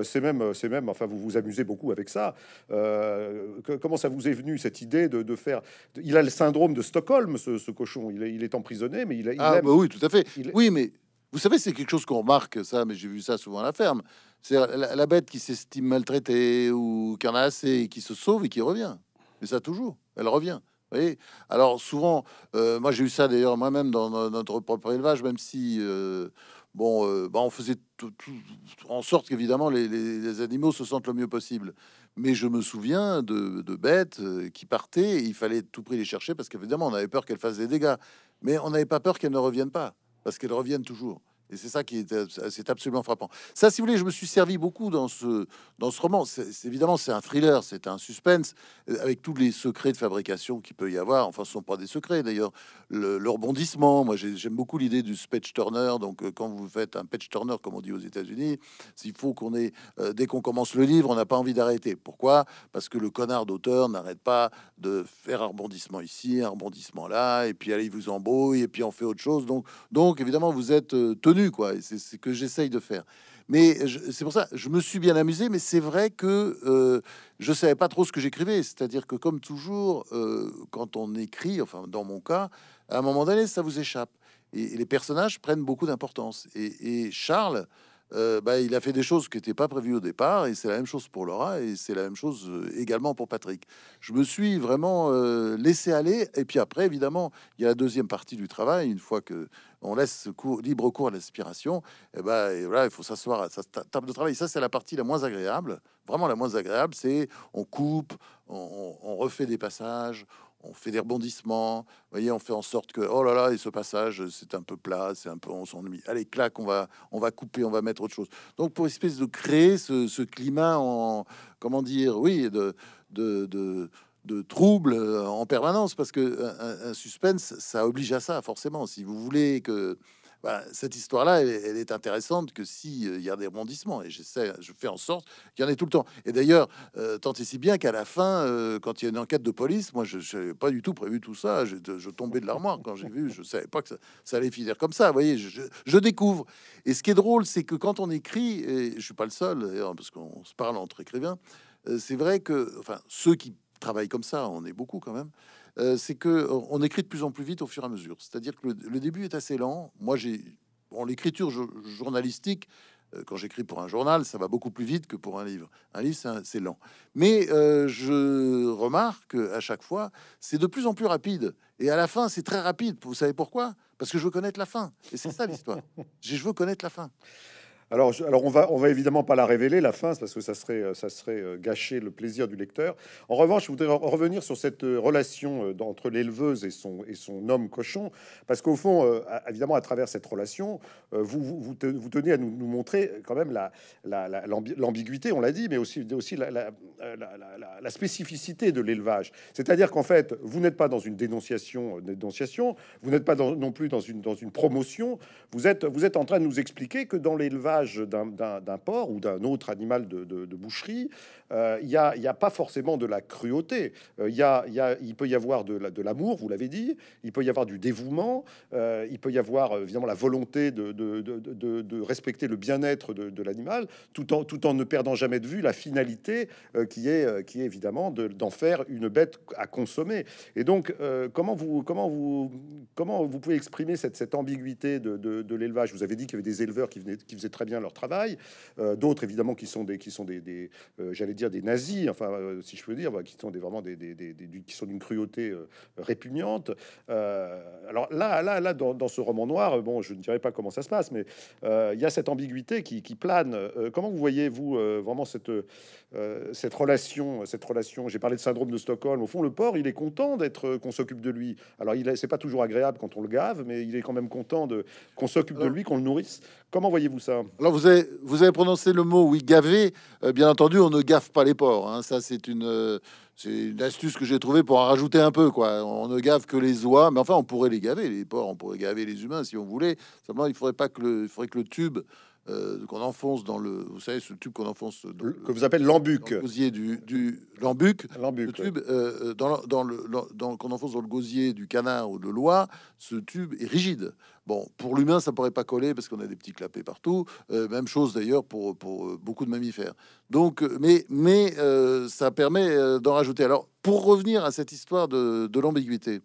c'est même, c'est même, enfin, vous vous amusez beaucoup avec ça. comment ça vous est venu cette idée de, faire. Il a le syndrome de Stockholm, ce, cochon. Il est, il est, emprisonné, mais il, a, ah, bah oui, tout à fait. Oui, mais vous savez, c'est quelque chose qu'on remarque, ça, mais j'ai vu ça souvent à la ferme. C'est la, bête qui s'estime maltraitée ou qui en a assez et qui se sauve et qui revient. Mais ça, toujours, elle revient. Vous voyez? Alors, souvent, euh, moi j'ai eu ça d'ailleurs moi-même dans, notre propre élevage, même si. Euh, bon, euh, bah, on faisait tout, en sorte qu'évidemment les, les, animaux se sentent le mieux possible mais je me souviens de, bêtes euh, qui partaient, et il fallait tout prix les chercher parce qu'évidemment, on avait peur qu'elles fassent des dégâts, mais on n'avait pas peur qu'elles ne reviennent pas, parce qu'elles reviennent toujours. Et c'est ça qui est, c'est absolument frappant. Ça, si vous voulez, je me suis servi beaucoup dans ce, dans ce roman. C'est, évidemment, c'est un thriller, c'est un suspense euh, avec tous les secrets de fabrication qu'il peut y avoir. Enfin, ce sont pas des secrets d'ailleurs. Le, rebondissement, moi, j'aime beaucoup l'idée du patch turner. Donc, euh, quand vous faites un patch turner, comme on dit aux États-Unis, s'il faut qu'on ait, euh, dès qu'on commence le livre, on n'a pas envie d'arrêter. Pourquoi? Parce que le connard d'auteur n'arrête pas de faire un rebondissement ici, un rebondissement là, et puis allez, il vous embrouille, et puis on fait autre chose. Donc, donc évidemment, vous êtes tenu quoi. C'est ce que j'essaye de faire. Mais c'est pour ça, je me suis bien amusé, mais c'est vrai que euh, je savais pas trop ce que j'écrivais. C'est-à-dire que, comme toujours, euh, quand on écrit, enfin, dans mon cas, à un moment donné, ça vous échappe. Et, les personnages prennent beaucoup d'importance. et, Charles, euh, bah, il a fait des choses qui n'étaient pas prévues au départ, et c'est la même chose pour Laura, et c'est la même chose également pour Patrick. Je me suis vraiment laissé aller, et puis après, évidemment, il y a la deuxième partie du travail, une fois que on laisse cours, libre cours à l'aspiration, et ben et voilà, il faut s'asseoir à sa table de travail. Ça, c'est la partie la moins agréable, vraiment la moins agréable, c'est on coupe, on, refait des passages, on fait des rebondissements. Voyez, on fait en sorte que oh là là, et ce passage, c'est un peu plat, c'est un peu on s'ennuie. Allez, clac, on va on va couper, on va mettre autre chose. Donc pour espèce de créer ce, climat en comment dire, oui, de de, de de troubles en permanence parce que un, suspense ça oblige à ça forcément si vous voulez que cette histoire-là, elle, est intéressante que si euh, il y a des rebondissements. Et j'essaie, je fais en sorte qu'il y en ait tout le temps. Et d'ailleurs, euh, tant et si bien qu'à la fin, euh, quand il y a une enquête de police, moi, je n'avais pas du tout prévu tout ça. Je, je tombais de l'armoire quand j'ai vu. Je savais pas que ça, allait finir comme ça. Vous voyez, je, je, découvre. Et ce qui est drôle, c'est que quand on écrit, et je suis pas le seul, parce qu'on se parle entre écrivains, c'est vrai que, enfin, ceux qui travaillent comme ça, on est beaucoup quand même. Euh, c'est que euh, on écrit de plus en plus vite au fur et à mesure. C'est-à-dire que le, début est assez lent. Moi, j'ai bon, l'écriture journalistique. Euh, quand j'écris pour un journal, ça va beaucoup plus vite que pour un livre. Un livre, c'est lent. Mais je remarque à chaque fois, c'est de plus en plus rapide. Et à la fin, c'est très rapide. Vous savez pourquoi? Parce que je veux connaître la fin. Et c'est ça l'histoire. je veux connaître la fin. Alors, on va, on va évidemment pas la révéler la fin, parce que ça serait, euh, ça serait euh, gâcher le plaisir du lecteur. En revanche, je voudrais revenir sur cette euh, relation entre l'éleveuse et son, et son homme cochon, parce qu'au fond, évidemment, à travers cette relation, vous, vous, vous tenez à nous, montrer quand même la, l'ambiguïté, on l'a dit, mais aussi, aussi la, la spécificité de l'élevage. C'est-à-dire qu'en fait, vous n'êtes pas dans une dénonciation, dénonciation, vous n'êtes pas non plus dans une, dans une promotion. Vous êtes, vous êtes en train de nous expliquer que dans l'élevage d'un porc ou d'un autre animal de, boucherie, euh, il n'y a, pas forcément de la cruauté. Euh, y a, il peut y avoir de l'amour, vous l'avez dit, il peut y avoir du dévouement, euh, il peut y avoir évidemment la volonté de, respecter le bien-être de, l'animal, tout en, tout en ne perdant jamais de vue la finalité qui, est, qui est évidemment d'en faire une bête à consommer. Et donc, comment, vous, comment, vous, comment vous pouvez exprimer cette, cette ambiguïté de, l'élevage? Vous avez dit qu'il y avait des éleveurs qui, faisaient très bien leur travail, d'autres évidemment qui sont des, qui sont des j'allais dire des nazis, enfin, euh, si je peux dire, qui sont des, vraiment des, qui sont d'une cruauté euh, répugnante. Euh, alors là, là, là, dans, ce roman noir, bon, je ne dirais pas comment ça se passe, mais il y a cette ambiguïté qui, plane. comment vous voyez vous vraiment cette cette relation, cette relation? J'ai parlé de syndrome de Stockholm. Au fond, le porc, il est content d'être qu'on s'occupe de lui. Alors, il c'est pas toujours agréable quand on le gave, mais il est quand même content de qu'on s'occupe de lui, qu'on le nourrisse. Comment voyez-vous ça? Alors, vous avez vous avez prononcé le mot oui gaver. bien entendu, on ne pas les porcs. Hein. Ça, c'est une, euh, une astuce que j'ai trouvé pour en rajouter un peu. Quoi. On ne gave que les oies, mais enfin, on pourrait les gaver, les porcs, on pourrait gaver les humains si on voulait. Simplement, il faudrait pas que le, faudrait que le tube euh, qu'on enfonce dans le, vous savez, ce tube qu'on enfonce, dans que vous appelez l'embuc, le gosier du, du l'embuc, le tube euh, dans, dans le, dans, qu'on enfonce dans le gosier du canard ou de l'oie, ce tube est rigide. Bon, pour l'humain, ça pourrait pas coller parce qu'on a des petits clapets partout. Euh, même chose d'ailleurs pour, pour beaucoup de mammifères. Donc, mais, mais ça permet d'en rajouter. Alors, pour revenir à cette histoire de, de l'ambiguïté,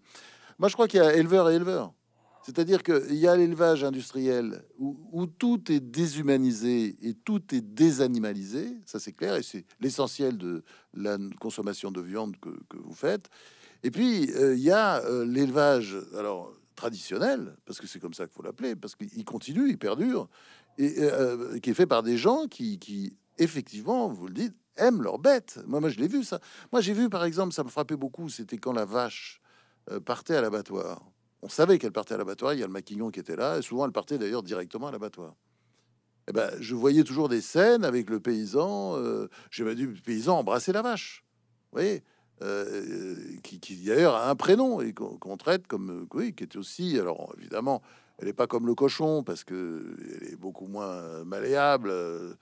moi je crois qu'il y a éleveur et éleveur. C'est-à-dire qu'il y a l'élevage industriel où, tout est déshumanisé et tout est désanimalisé, ça c'est clair, et c'est l'essentiel de la consommation de viande que, vous faites. Et puis, euh, il y a euh, l'élevage alors traditionnel, parce que c'est comme ça qu'il faut l'appeler, parce qu'il continue, il perdure, et euh, qui est fait par des gens qui, qui, effectivement, vous le dites, aiment leurs bêtes. Moi, moi je l'ai vu ça. Moi, j'ai vu, par exemple, ça me frappait beaucoup, c'était quand la vache partait à l'abattoir on savait qu'elle partait à l'abattoir. Il y a le maquignon qui était là, et souvent elle partait d'ailleurs directement à l'abattoir. Eh ben, je voyais toujours des scènes avec le paysan. Euh, J'ai vu le paysan embrasser la vache. Vous voyez, euh, qui, qui d'ailleurs a un prénom et qu'on traite comme oui, qui était aussi. Alors évidemment, elle n'est pas comme le cochon parce que elle est beaucoup moins malléable. Euh,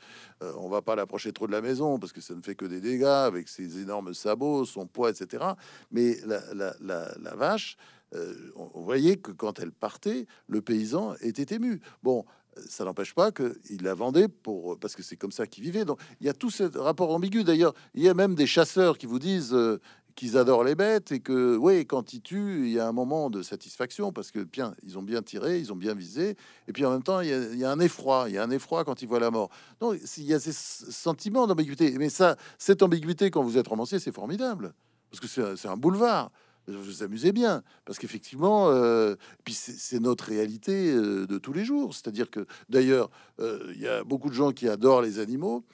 on va pas l'approcher trop de la maison parce que ça ne fait que des dégâts avec ses énormes sabots, son poids, etc. Mais la vache, euh, on voyait que quand elle partait, le paysan était ému. Bon, ça n'empêche pas qu'il la vendait pour parce que c'est comme ça qu'il vivait. Donc il y a tout ce rapport ambigu. D'ailleurs, il y a même des chasseurs qui vous disent euh, qu'ils adorent les bêtes et que oui, quand ils tuent, il y a un moment de satisfaction parce que bien, ils ont bien tiré, ils ont bien visé. Et puis en même temps, il y a, un effroi. Il y a un effroi quand ils voient la mort. Donc il y a ces sentiments d'ambiguïté. Mais ça, cette ambiguïté, quand vous êtes romancier, c'est formidable parce que c'est un boulevard vous amusez bien, parce qu'effectivement, euh, puis c'est notre réalité euh, de tous les jours. C'est-à-dire que, d'ailleurs, euh, il y a beaucoup de gens qui adorent les animaux,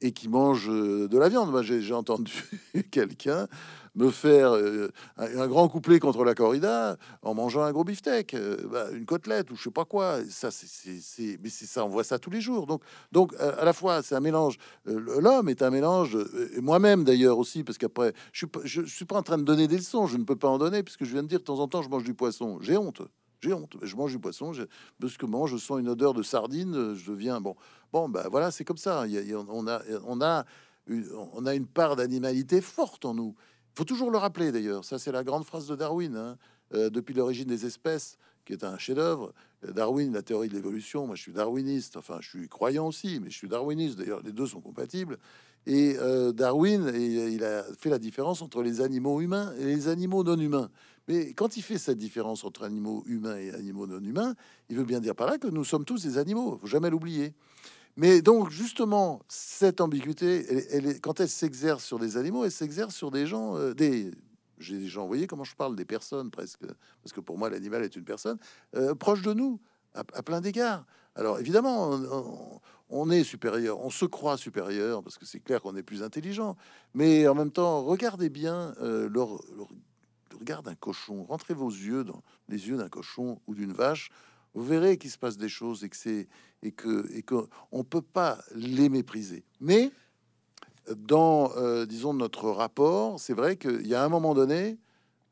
et qui mangent euh, de la viande. J'ai entendu quelqu'un me faire euh, un, grand couplet contre la corrida en mangeant un gros beefsteak, euh, bah, une côtelette ou je sais pas quoi. Ça, c'est, mais c'est ça, on voit ça tous les jours. Donc, donc à, la fois, c'est un mélange. L'homme est un mélange. et moi-même d'ailleurs aussi, parce qu'après, je pas, je, suis pas en train de donner des leçons. Je ne peux pas en donner puisque je viens de dire de temps en temps, je mange du poisson. J'ai honte. J'ai honte. Je mange du poisson. Je, brusquement, je sens une odeur de sardine. Je deviens bon. Bon, ben voilà, c'est comme ça. Il on, a, on, a une, on a une part d'animalité forte en nous. Il faut toujours le rappeler d'ailleurs. Ça, c'est la grande phrase de Darwin. Hein. Euh, depuis l'origine des espèces, qui est un chef-d'œuvre. Darwin, la théorie de l'évolution. Moi, je suis darwiniste. Enfin, je suis croyant aussi, mais je suis darwiniste. D'ailleurs, les deux sont compatibles. Et euh, Darwin, il a fait la différence entre les animaux humains et les animaux non humains. Mais quand il fait cette différence entre animaux humains et animaux non humains, il veut bien dire par là que nous sommes tous des animaux. Faut jamais l'oublier. Mais donc, justement, cette ambiguïté, elle, quand elle s'exerce sur des animaux, elle s'exerce sur des gens, euh, des, j'ai déjà envoyé comment je parle des personnes presque, parce que pour moi, l'animal est une personne euh, proche de nous, à, plein d'égards. Alors, évidemment, on, est supérieur, on se croit supérieur, parce que c'est clair qu'on est plus intelligent, mais en même temps, regardez bien euh, leur, regard d'un cochon, rentrez vos yeux dans les yeux d'un cochon ou d'une vache, vous verrez qu'il se passe des choses et que c'est et que et que on peut pas les mépriser. Mais dans euh, disons notre rapport, c'est vrai qu'il y a un moment donné,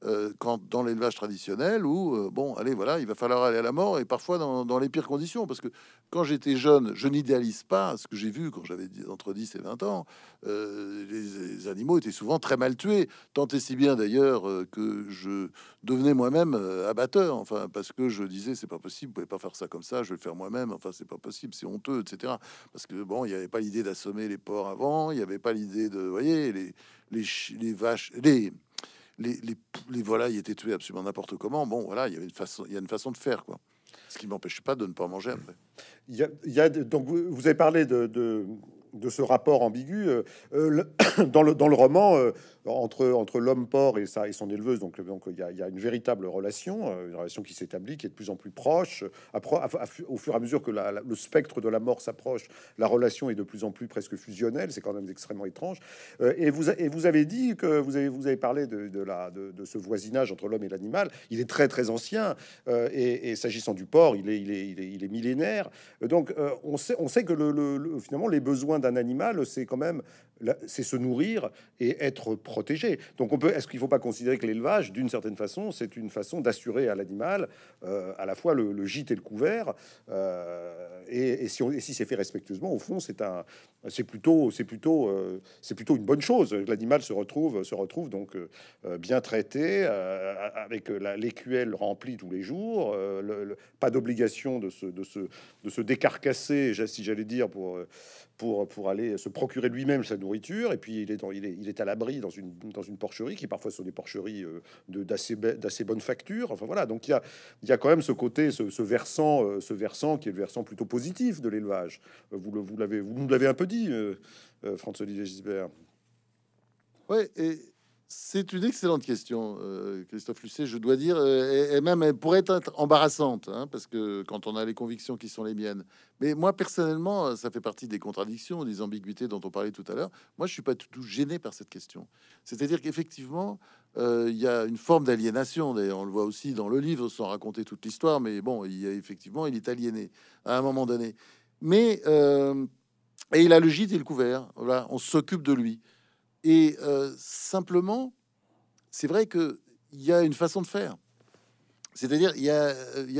euh, quand dans l'élevage traditionnel où euh, bon allez voilà il va falloir aller à la mort et parfois dans, les pires conditions. Parce que quand j'étais jeune je n'idéalise pas ce que j'ai vu quand j'avais entre 10 et 20 ans. Euh, les, animaux étaient souvent très mal tués tant et si bien d'ailleurs que je devenais moi-même abatteur. Enfin parce que je disais c'est pas possible vous pouvez pas faire ça comme ça je vais le faire moi-même. Enfin c'est pas possible c'est honteux etc parce que bon il n'y avait pas l'idée d'assommer les porcs avant il n'y avait pas l'idée de voyez les, les vaches les les, les, les volailles étaient tuées absolument n'importe comment. Bon, voilà, il y avait une façon, il y a une façon de faire, quoi. Ce qui m'empêche pas de ne pas manger après. Il y a, donc vous, avez parlé de, de ce rapport ambigu euh, euh, dans, le, roman euh, entre, l'homme porc et, sa, son éleveuse. Donc, il, y a, une véritable relation, une relation qui s'établit, qui est de plus en plus proche. Au fur et à mesure que le spectre de la mort s'approche, la relation est de plus en plus presque fusionnelle. C'est quand même extrêmement étrange. et, vous, avez dit que vous avez, parlé de, ce voisinage entre l'homme et l'animal. Il est très très ancien. et, s'agissant du porc, il est, il est, il est, il est millénaire. Donc on, sait, que le, finalement les besoins d'un animal, c'est quand même c'est se nourrir et être protégé. Donc on peut, est-ce qu'il ne faut pas considérer que l'élevage, d'une certaine façon, c'est une façon d'assurer à l'animal euh, à la fois le, gîte et le couvert, euh, et, si, si c'est fait respectueusement, au fond, c'est un, c'est plutôt, c'est plutôt, euh, c'est plutôt une bonne chose. L'animal se retrouve, se retrouve donc bien traité, avec l'écuelle remplie tous les jours, le, pas d'obligation de se, de se, de se décarcasser, si j'allais dire, pour pour, pour aller se procurer lui-même sa nourriture. Et puis il est, dans, il est, il est à l'abri dans une, dans une porcherie qui parfois sont des porcheries euh, de, d'assez, d'assez bonne facture. Enfin voilà, donc il y a, il y a quand même ce côté, ce, versant, euh, ce versant qui est le versant plutôt positif de l'élevage. Euh, vous, le, vous, l'avez, vous nous l'avez un peu dit, François-Olivier Gisbert. Ouais, et c'est une excellente question, euh, Christophe Lucet, je dois dire, euh, et, même elle pourrait être embarrassante, hein, parce que quand on a les convictions qui sont les miennes. Mais moi, personnellement, ça fait partie des contradictions, des ambiguïtés dont on parlait tout à l'heure. Moi, je suis pas du tout gêné par cette question. C'est-à-dire qu'effectivement, euh, il y a une forme d'aliénation. On le voit aussi dans le livre, sans raconter toute l'histoire, mais bon, il y a effectivement, il est aliéné à un moment donné. Mais et il a le gîte et le couvert. Voilà, on s'occupe de lui. Et euh, simplement, c'est vrai qu'il y a une façon de faire. C'est-à-dire, il y, a,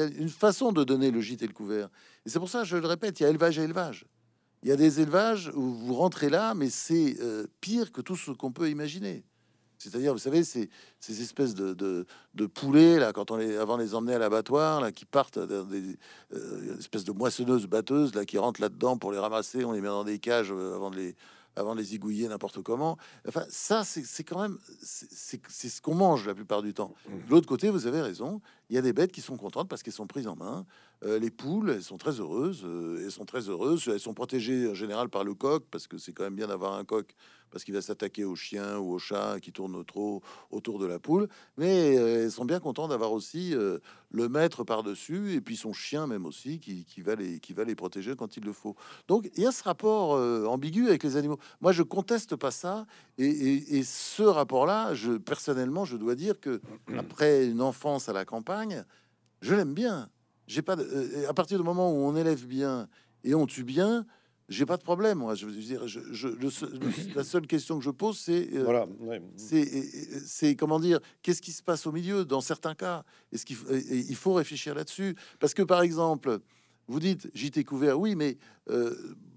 une façon de donner le gîte et le couvert. Et c'est pour ça, je le répète, il y a élevage et élevage. Il y a des élevages où vous rentrez là, mais c'est euh, pire que tout ce qu'on peut imaginer. C'est-à-dire, vous savez, ces, ces espèces de, de, poulets, là, quand on les, avant les emmener à l'abattoir, là, qui partent dans des euh, espèces de moissonneuses batteuses, là, qui rentrent là-dedans pour les ramasser, on les met dans des cages avant de les, avant de les zigouiller n'importe comment. Enfin, ça, c'est quand même, c'est ce qu'on mange la plupart du temps. De mmh. l'autre côté, vous avez raison, il y a des bêtes qui sont contentes parce qu'elles sont prises en main, Euh, les poules, elles sont très heureuses. euh, elles sont très heureuses. Elles sont protégées en général par le coq parce que c'est quand même bien d'avoir un coq parce qu'il va s'attaquer aux chiens ou aux chats qui tournent trop autour de la poule. Mais euh, elles sont bien contentes d'avoir aussi le maître par-dessus et puis son chien même aussi qui, va les, qui va les protéger quand il le faut. Donc il y a ce rapport ambigu avec les animaux. Moi, je conteste pas ça. Et, et- et ce rapport-là, je personnellement, je dois dire que après une enfance à la campagne, je l'aime bien. J'ai pas de- euh, à partir du moment où on élève bien et on tue bien, j'ai pas de problème. Moi, je veux dire, je, je- le seul- la seule question que je pose, c'est euh, Voilà. ouais. c'est, comment dire, qu'est-ce qui se passe au milieu dans certains cas? Est-ce qu'il et il faut réfléchir là-dessus? Parce que par exemple, vous dites JT couvert, oui, mais euh,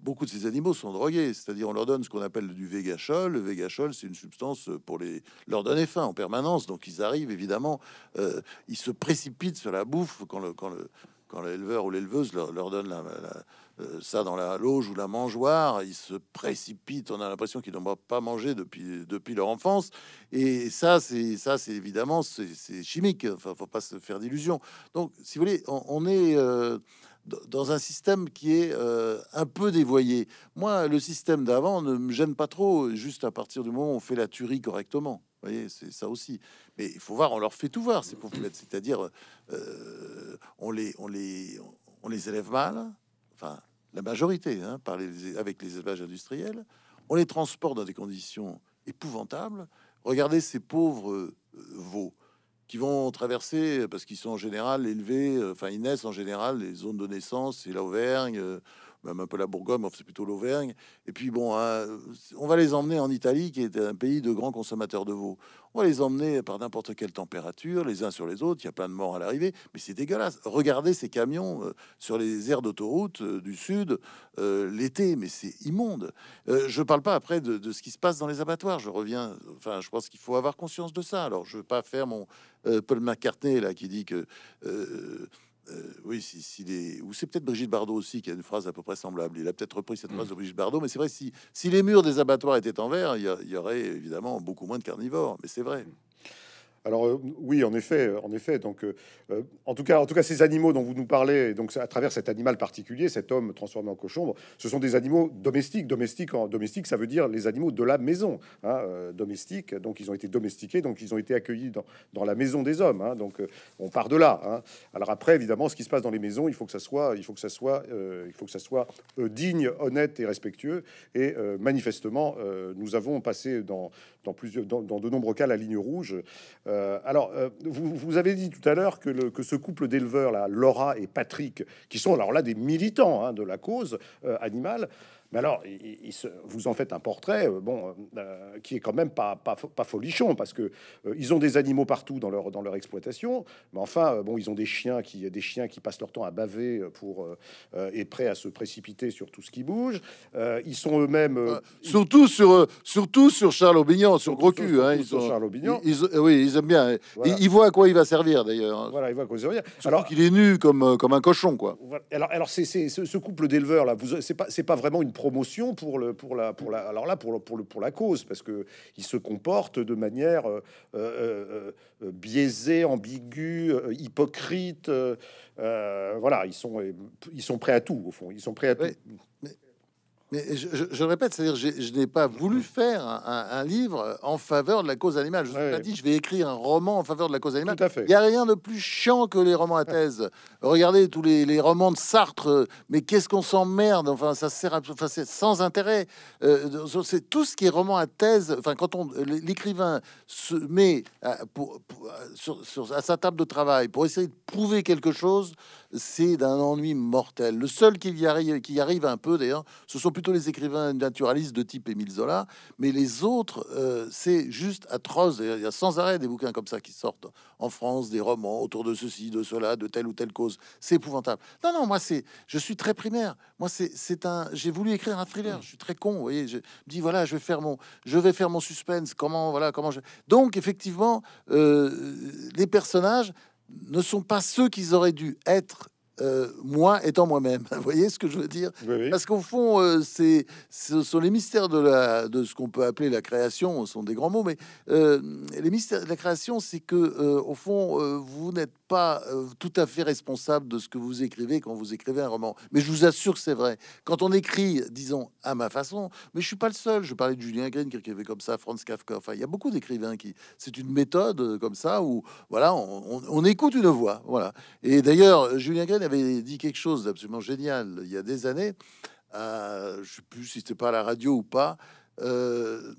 beaucoup de ces animaux sont drogués, c'est-à-dire on leur donne ce qu'on appelle du végachol. Le végachol, c'est une substance pour les leur donner faim en permanence, donc ils arrivent évidemment, euh, ils se précipitent sur la bouffe quand le quand le quand l'éleveur ou l'éleveuse leur, donne euh, ça dans la loge ou la mangeoire, ils se précipitent. On a l'impression qu'ils n'ont pas mangé depuis, depuis leur enfance. Et ça, c'est ça, c'est évidemment, c'est chimique. Enfin, faut pas se faire d'illusions. Donc, si vous voulez, on, est euh, dans un système qui est euh, un peu dévoyé. Moi, le système d'avant ne me gêne pas trop, juste à partir du moment où on fait la tuerie correctement. Vous voyez, c'est ça aussi. Mais il faut voir, on leur fait tout voir, ces pauvres. C'est-à-dire, euh, on les, on les, on les élève mal. Enfin, la majorité, hein, par les, avec les élevages industriels. On les transporte dans des conditions épouvantables. Regardez ces pauvres euh, veaux qui vont traverser, parce qu'ils sont en général élevés, euh, enfin ils naissent en général, les zones de naissance, c'est l'Auvergne, euh, même un peu la Bourgogne, mais c'est plutôt l'Auvergne. Et puis bon, hein, on va les emmener en Italie, qui est un pays de grands consommateurs de veaux. On va les emmener par n'importe quelle température, les uns sur les autres. Il y a plein de morts à l'arrivée, mais c'est dégueulasse. Regardez ces camions euh, sur les aires d'autoroute euh, du sud euh, l'été, mais c'est immonde. Je parle pas après de, de ce qui se passe dans les abattoirs. Je reviens. Enfin, je pense qu'il faut avoir conscience de ça. Alors, je veux pas faire mon Paul McCartney là qui dit que euh, oui, si, si les... ou c'est peut-être Brigitte Bardot aussi qui a une phrase à peu près semblable. Il a peut-être repris cette phrase de Brigitte Bardot, mais c'est vrai si si les murs des abattoirs étaient en verre, il y, a- il y aurait évidemment beaucoup moins de carnivores. Mais c'est vrai. Alors euh, oui, en effet, euh, en effet. Donc, euh, en tout cas, ces animaux dont vous nous parlez, donc à travers cet animal particulier, cet homme transformé en cochon, ce sont des animaux domestiques. Domestiques, en domestique, ça veut dire les animaux de la maison, hein, domestiques. Donc, ils ont été domestiqués, donc ils ont été accueillis dans, la maison des hommes. hein. donc, on part de là. hein. Alors après, évidemment, ce qui se passe dans les maisons, il faut que ça soit, il faut que ça soit, il faut que ça soit digne, honnête et respectueux. Et manifestement, nous avons passé dans, dans de nombreux cas, la ligne rouge. Euh, alors, euh, vous, avez dit tout à l'heure que, ce couple d'éleveurs, Laura et Patrick, qui sont alors là des militants hein, de la cause euh, animale, mais alors, ils se- vous en faites un portrait, euh, bon, euh, qui est quand même pas, pas, pas folichon, parce que euh, ils ont des animaux partout dans leur, dans leur exploitation, mais enfin, euh, bon, ils ont des chiens qui, des chiens qui passent leur temps à baver pour euh, euh, et prêts à se précipiter sur tout ce qui bouge. Euh, ils sont eux-mêmes euh, Euh, surtout sur euh, surtout sur Charles Aubignan, sur gros sur- cul. hein, ils sur sont- Charles Aubignan. Ils, ils- oui, ils aiment bien. Voilà. Ils, ils voient à quoi il va servir d'ailleurs. voilà, ils voient cause de rien. Surtout Alors, qu'il est nu comme euh, comme un cochon quoi. Voilà. Alors, alors c'est, c'est- ce, ce couple d'éleveurs là, vous, c'est pas, c'est pas vraiment une promotion pour le, pour la, pour la, alors là pour le, pour le, pour la cause, parce que ils se comportent de manière euh, euh, euh, biaisée, ambiguë, hypocrite. voilà, ils sont, ils sont prêts à tout au fond. Ils sont prêts à tout. Mais je, je- je le répète, c'est-à-dire j'ai- je n'ai pas voulu faire un, livre en faveur de la cause animale. Je ne Ouais. pas dit je vais écrire un roman en faveur de la cause animale. Tout à fait. Il n'y a rien de plus chiant que les romans à thèse. Regardez tous les, les romans de Sartre, euh, mais qu'est-ce qu'on s'emmerde? Enfin, ça sert à, enfin, c'est sans intérêt. Euh, c'est tout ce qui est roman à thèse. Enfin, quand on l'écrivain se met à, pour- pour- à- sur, sur- à sa table de travail pour essayer de prouver quelque chose, c'est d'un ennui mortel. Le seul qui y arrive, qui y arrive un peu d'ailleurs, ce sont plutôt les écrivains naturalistes de type Émile Zola, mais les autres, euh, c'est juste atroce. Il y a sans arrêt des bouquins comme ça qui sortent en France, des romans autour de ceci, de cela, de telle ou telle cause. C'est épouvantable. Non, non, moi c'est, je suis très primaire. Moi c'est, un, j'ai voulu écrire un thriller. Je suis très con, vous voyez. Je me dis voilà, je vais faire mon, je vais faire mon suspense. Comment, voilà, comment je. Donc effectivement, euh, les personnages ne sont pas ceux qu'ils auraient dû être euh, moi étant moi-même. Vous voyez ce que je veux dire Parce qu'au fond, euh, c'est ce sont les mystères de la de ce qu'on peut appeler la création. Ce sont des grands mots, mais euh, les mystères de la création, c'est que au fond, vous n'êtes pas tout à fait responsable de ce que vous écrivez quand vous écrivez un roman. Mais je vous assure que c'est vrai. Quand on écrit, disons à ma façon, mais je suis pas le seul. Je parlais de Julien Green qui écrivait comme ça, Franz Kafka. Enfin, il y a beaucoup d'écrivains qui. C'est une méthode comme ça où voilà, on, on écoute une voix. Voilà. Et d'ailleurs, Julien Green avait dit quelque chose d'absolument génial il y a des années. Euh, je sais plus si c'était pas la radio ou pas. Euh,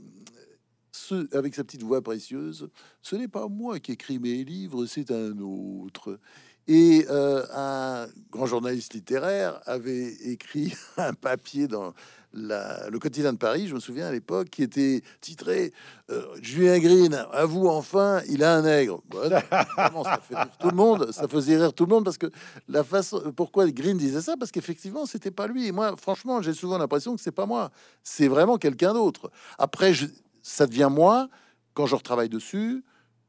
ce, avec sa petite voix précieuse, ce n'est pas moi qui écris mes livres, c'est un autre. Et euh, un grand journaliste littéraire avait écrit un papier dans le quotidien de Paris, je me souviens à l'époque, qui était titré euh, Julien Green, à vous enfin, il a un nègre. ça fait rire tout le monde, ça faisait rire tout le monde parce que la façon, pourquoi Green disait ça Parce qu'effectivement, c'était pas lui. Et moi, franchement, j'ai souvent l'impression que c'est pas moi, c'est vraiment quelqu'un d'autre. Après, je, ça devient moi quand je retravaille dessus,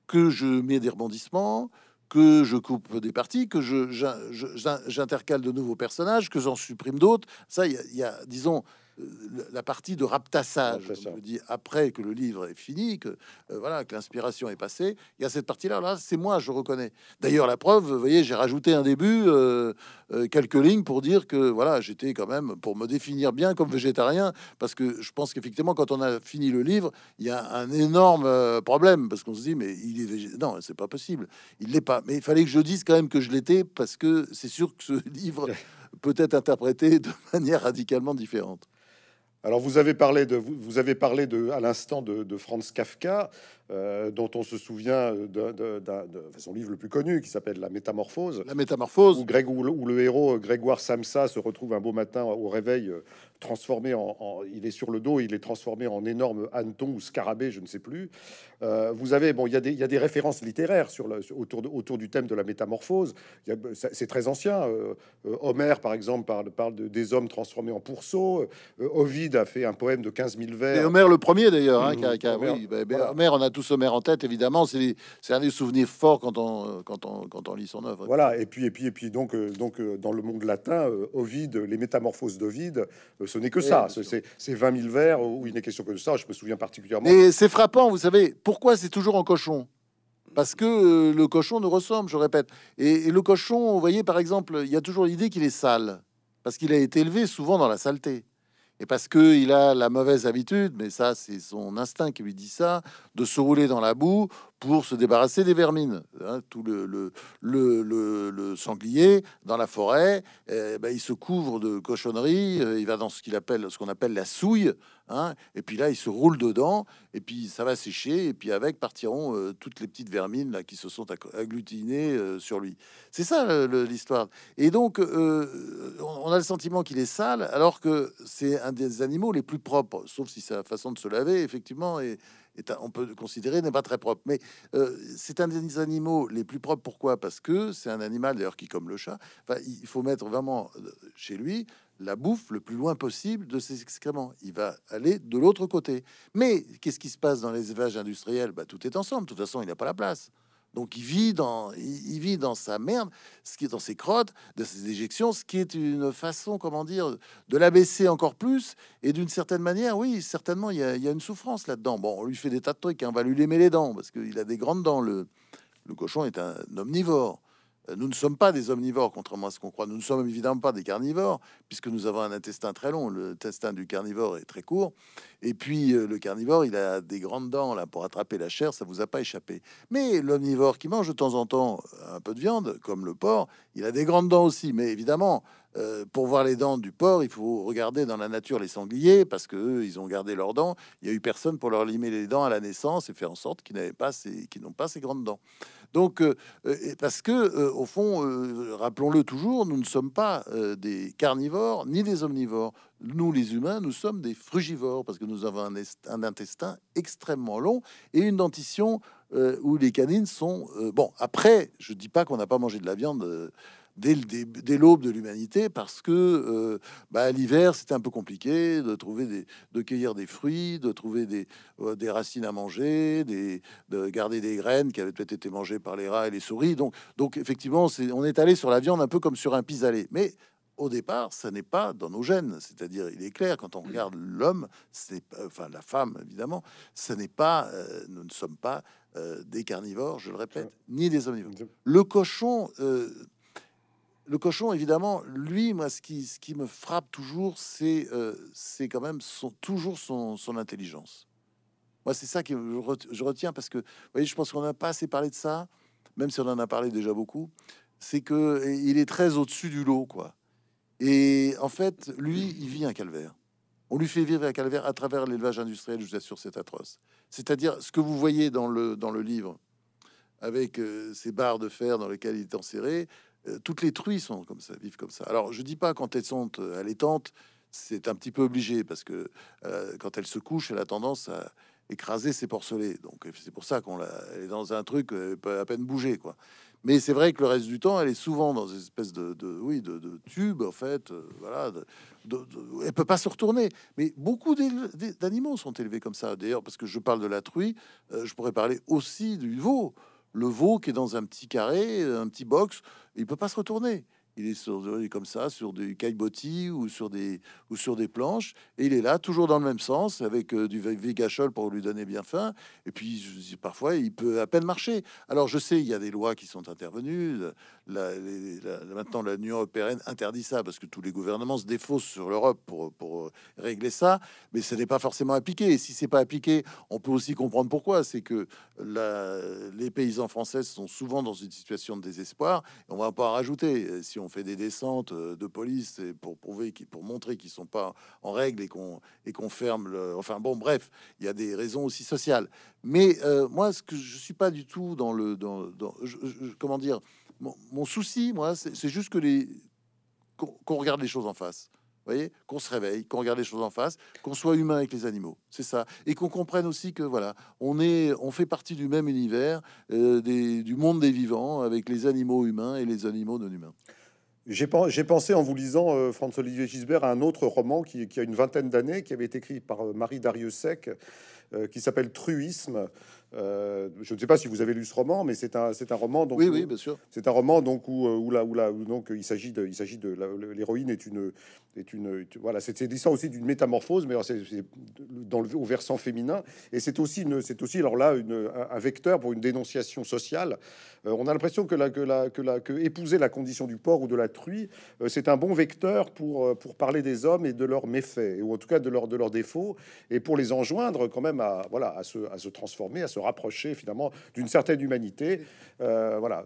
que je mets des rebondissements, que je coupe des parties, que je, j'intercale de nouveaux personnages, que j'en supprime d'autres. Ça, il y, a, disons, la partie de raptassage, je me dis après que le livre est fini, que euh, voilà, que l'inspiration est passée, il y a cette partie-là. Là, c'est moi, je reconnais. D'ailleurs, la preuve, vous voyez, j'ai rajouté un début, euh, euh, quelques lignes pour dire que voilà, j'étais quand même pour me définir bien comme végétarien, parce que je pense qu'effectivement, quand on a fini le livre, il y a un énorme problème parce qu'on se dit mais il est végétarien. Non, c'est pas possible. Il l'est pas. Mais il fallait que je dise quand même que je l'étais parce que c'est sûr que ce livre peut être interprété de manière radicalement différente. Alors vous avez parlé de vous, avez parlé de à l'instant de, de, Franz Kafka. Euh, dont on se souvient de, de, son livre le plus connu qui s'appelle La Métamorphose. La Métamorphose. Où, Greg, où, le, héros Grégoire Samsa se retrouve un beau matin au réveil euh, transformé en, Il est sur le dos, il est transformé en énorme hanneton ou scarabée, je ne sais plus. Euh, vous avez, bon, il y, a des, il y a des références littéraires sur le, autour, de, autour du thème de la métamorphose. C'est très ancien. Homère, par exemple, parle, parle de, des hommes transformés en pourceaux. Ovide a fait un poème de 15 000 vers. Et Homère le premier, d'ailleurs. Hein, oui, bah, bah, Homère, on a tout sommaire en tête, évidemment. C'est un des souvenirs forts quand on, quand on, quand on lit son œuvre. Voilà, et puis, et puis, et puis donc, euh, donc euh, dans le monde latin, euh, Ovide, les métamorphoses d'Ovide, ce n'est que ça. C'est 20 000 vers où il n'est question que de ça. Je me souviens particulièrement. Et c'est frappant, vous savez, pourquoi c'est toujours en cochon? Parce que le cochon nous ressemble, je répète. Et, et le cochon, vous voyez, par exemple, il y a toujours l'idée qu'il est sale, parce qu'il a été élevé souvent dans la saleté et parce qu'il a la mauvaise habitude, mais ça c'est son instinct qui lui dit ça, de se rouler dans la boue pour se débarrasser des vermines. Hein, tout le, sanglier dans la forêt, eh ben, il se couvre de cochonneries, euh, il va dans ce qu'il appelle qu'on appelle la souille, hein, et puis là il se roule dedans, et puis ça va sécher, et puis avec partiront euh, toutes les petites vermines là qui se sont agglutinées euh, sur lui. C'est ça l'histoire. Et donc on a le sentiment qu'il est sale, alors que c'est un des animaux les plus propres, sauf si sa façon de se laver effectivement on peut le considérer n'est pas très propre. Mais euh, c'est un des animaux les plus propres. Pourquoi? Parce que c'est un animal d'ailleurs qui, comme le chat, il faut mettre vraiment euh, chez lui la bouffe le plus loin possible de ses excréments. Il va aller de l'autre côté. Mais qu'est-ce qui se passe dans les élevages industriels? Bah, Tout est ensemble. De toute façon, il n'a pas la place. Donc il vit dans, il, vit dans sa merde, ce qui est dans ses crottes, de ses éjections, ce qui est une façon, comment dire, de l'abaisser encore plus. Et d'une certaine manière, oui, certainement, il y a, une souffrance là-dedans. Bon, on lui fait des tas de trucs, hein. on va lui lémer les dents parce qu'il a des grandes dents. Le, le cochon est un omnivore. Euh, nous ne sommes pas des omnivores, contrairement à ce qu'on croit. Nous ne sommes évidemment pas des carnivores, puisque nous avons un intestin très long. Le intestin du carnivore est très court. Et puis, euh, le carnivore, il a des grandes dents là pour attraper la chair, ça vous a pas échappé. Mais l'omnivore qui mange de temps en temps un peu de viande, comme le porc, il a des grandes dents aussi. Mais évidemment, euh, pour voir les dents du porc, il faut regarder dans la nature les sangliers parce que ils ont gardé leurs dents. Il y a eu personne pour leur limer les dents à la naissance et faire en sorte qu'ils n'avaient pas qu'ils n'ont pas ces grandes dents. Donc, euh, euh, parce que au fond, rappelons-le toujours, nous ne sommes pas des carnivores ni des omnivores. Nous, les humains, nous sommes des frugivores parce que nous avons un, intestin extrêmement long et une dentition où les canines sont bon. Après, je dis pas qu'on n'a pas mangé de la viande dès, l'aube de l'humanité parce que euh, bah, l'hiver c'était un peu compliqué de trouver des, de cueillir des fruits, de trouver des, euh, des racines à manger, des, de garder des graines qui avaient peut-être été mangées par les rats et les souris. Donc, donc effectivement, c'est, on est allé sur la viande un peu comme sur un pis-aller. Mais au départ, ça n'est pas dans nos gènes. C'est-à-dire, il est clair, quand on regarde l'homme, c'est enfin la femme, évidemment, ce n'est pas, euh, nous ne sommes pas euh, des carnivores, je le répète, ni des omnivores. Le cochon, euh, le cochon, évidemment, lui, moi, ce qui, ce qui me frappe toujours, c'est c'est quand même toujours son, intelligence. Moi, c'est ça que je retiens parce que, vous voyez, je pense qu'on n'a pas assez parlé de ça, même si on en a parlé déjà beaucoup. C'est que il est très au-dessus du lot, quoi. Et en fait, lui, il vit un calvaire. On lui fait vivre un calvaire à travers l'élevage industriel, je vous assure, c'est atroce. C'est-à-dire ce que vous voyez dans le, dans le livre, avec euh, ces barres de fer dans lesquelles il est enserré, euh, toutes les truies sont comme ça, vivent comme ça. Alors, je dis pas quand elles sont euh, allaitantes, c'est un petit peu obligé, parce que quand elle se couche, elle a tendance à écraser ses porcelets. Donc, c'est pour ça qu'on elle est dans un truc, elle peut à peine bouger, quoi. Mais c'est vrai que le reste du temps, elle est souvent dans une espèce de, oui, de, tube, en fait. Euh, voilà, elle peut pas se retourner. Mais beaucoup d'animaux sont élevés comme ça. D'ailleurs, parce que je parle de la truie, euh, je pourrais parler aussi du veau. Le veau qui est dans un petit carré, un petit box, il peut pas se retourner il est, sur, comme ça sur des caillebotis ou sur des ou sur des planches. Et il est là toujours dans le même sens avec euh, du vigachol pour lui donner bien faim. Et puis parfois il peut à peine marcher. Alors je sais il y a des lois qui sont intervenues. La, maintenant l'Union européenne interdit ça parce que tous les gouvernements se défaussent sur l'Europe pour, pour euh, régler ça. Mais ce n'est pas forcément appliqué. Et si c'est pas appliqué on peut aussi comprendre pourquoi. C'est que la, les paysans français sont souvent dans une situation de désespoir. Et on va pas en rajouter. Si on fait des descentes euh, de police et pour prouver, pour montrer qu'ils sont pas en règle et qu'on et qu'on ferme. Enfin bon, bref, il y a des raisons aussi sociales. Mais euh, moi, ce que je suis pas du tout dans le dans, comment dire, mon, souci, moi, c'est juste que les qu'on regarde les choses en face voyez, qu'on se réveille, qu'on regarde les choses en face, qu'on soit humain avec les animaux, c'est ça, et qu'on comprenne aussi que voilà, on est, on fait partie du même univers, euh, des, du monde des vivants, avec les animaux humains et les animaux non humains. J'ai pensé en vous lisant euh, Franz-Olivier Gisbert à un autre roman qui, a une vingtaine d'années, qui avait été écrit par euh, Marie Dariussec, euh, qui s'appelle Truisme. Euh, je ne sais pas si vous avez lu ce roman, mais c'est un, c'est un roman. Donc, oui, oui, bien sûr. C'est un roman donc où, où là, où là, donc il s'agit de, il s'agit de l'héroïne est une, est une, voilà, c'est l'histoire aussi d'une métamorphose, mais c'est dans le au versant féminin, et c'est aussi c'est aussi alors là une, un, vecteur pour une dénonciation sociale. Euh, on a l'impression que la, que la, que la, que épouser la condition du porc ou de la truie, euh, c'est un bon vecteur pour pour parler des hommes et de leurs méfaits, ou en tout cas de leurs défauts, et pour les enjoindre quand même à voilà à se, à se transformer, à se rapprocher finalement d'une certaine humanité. Euh, voilà,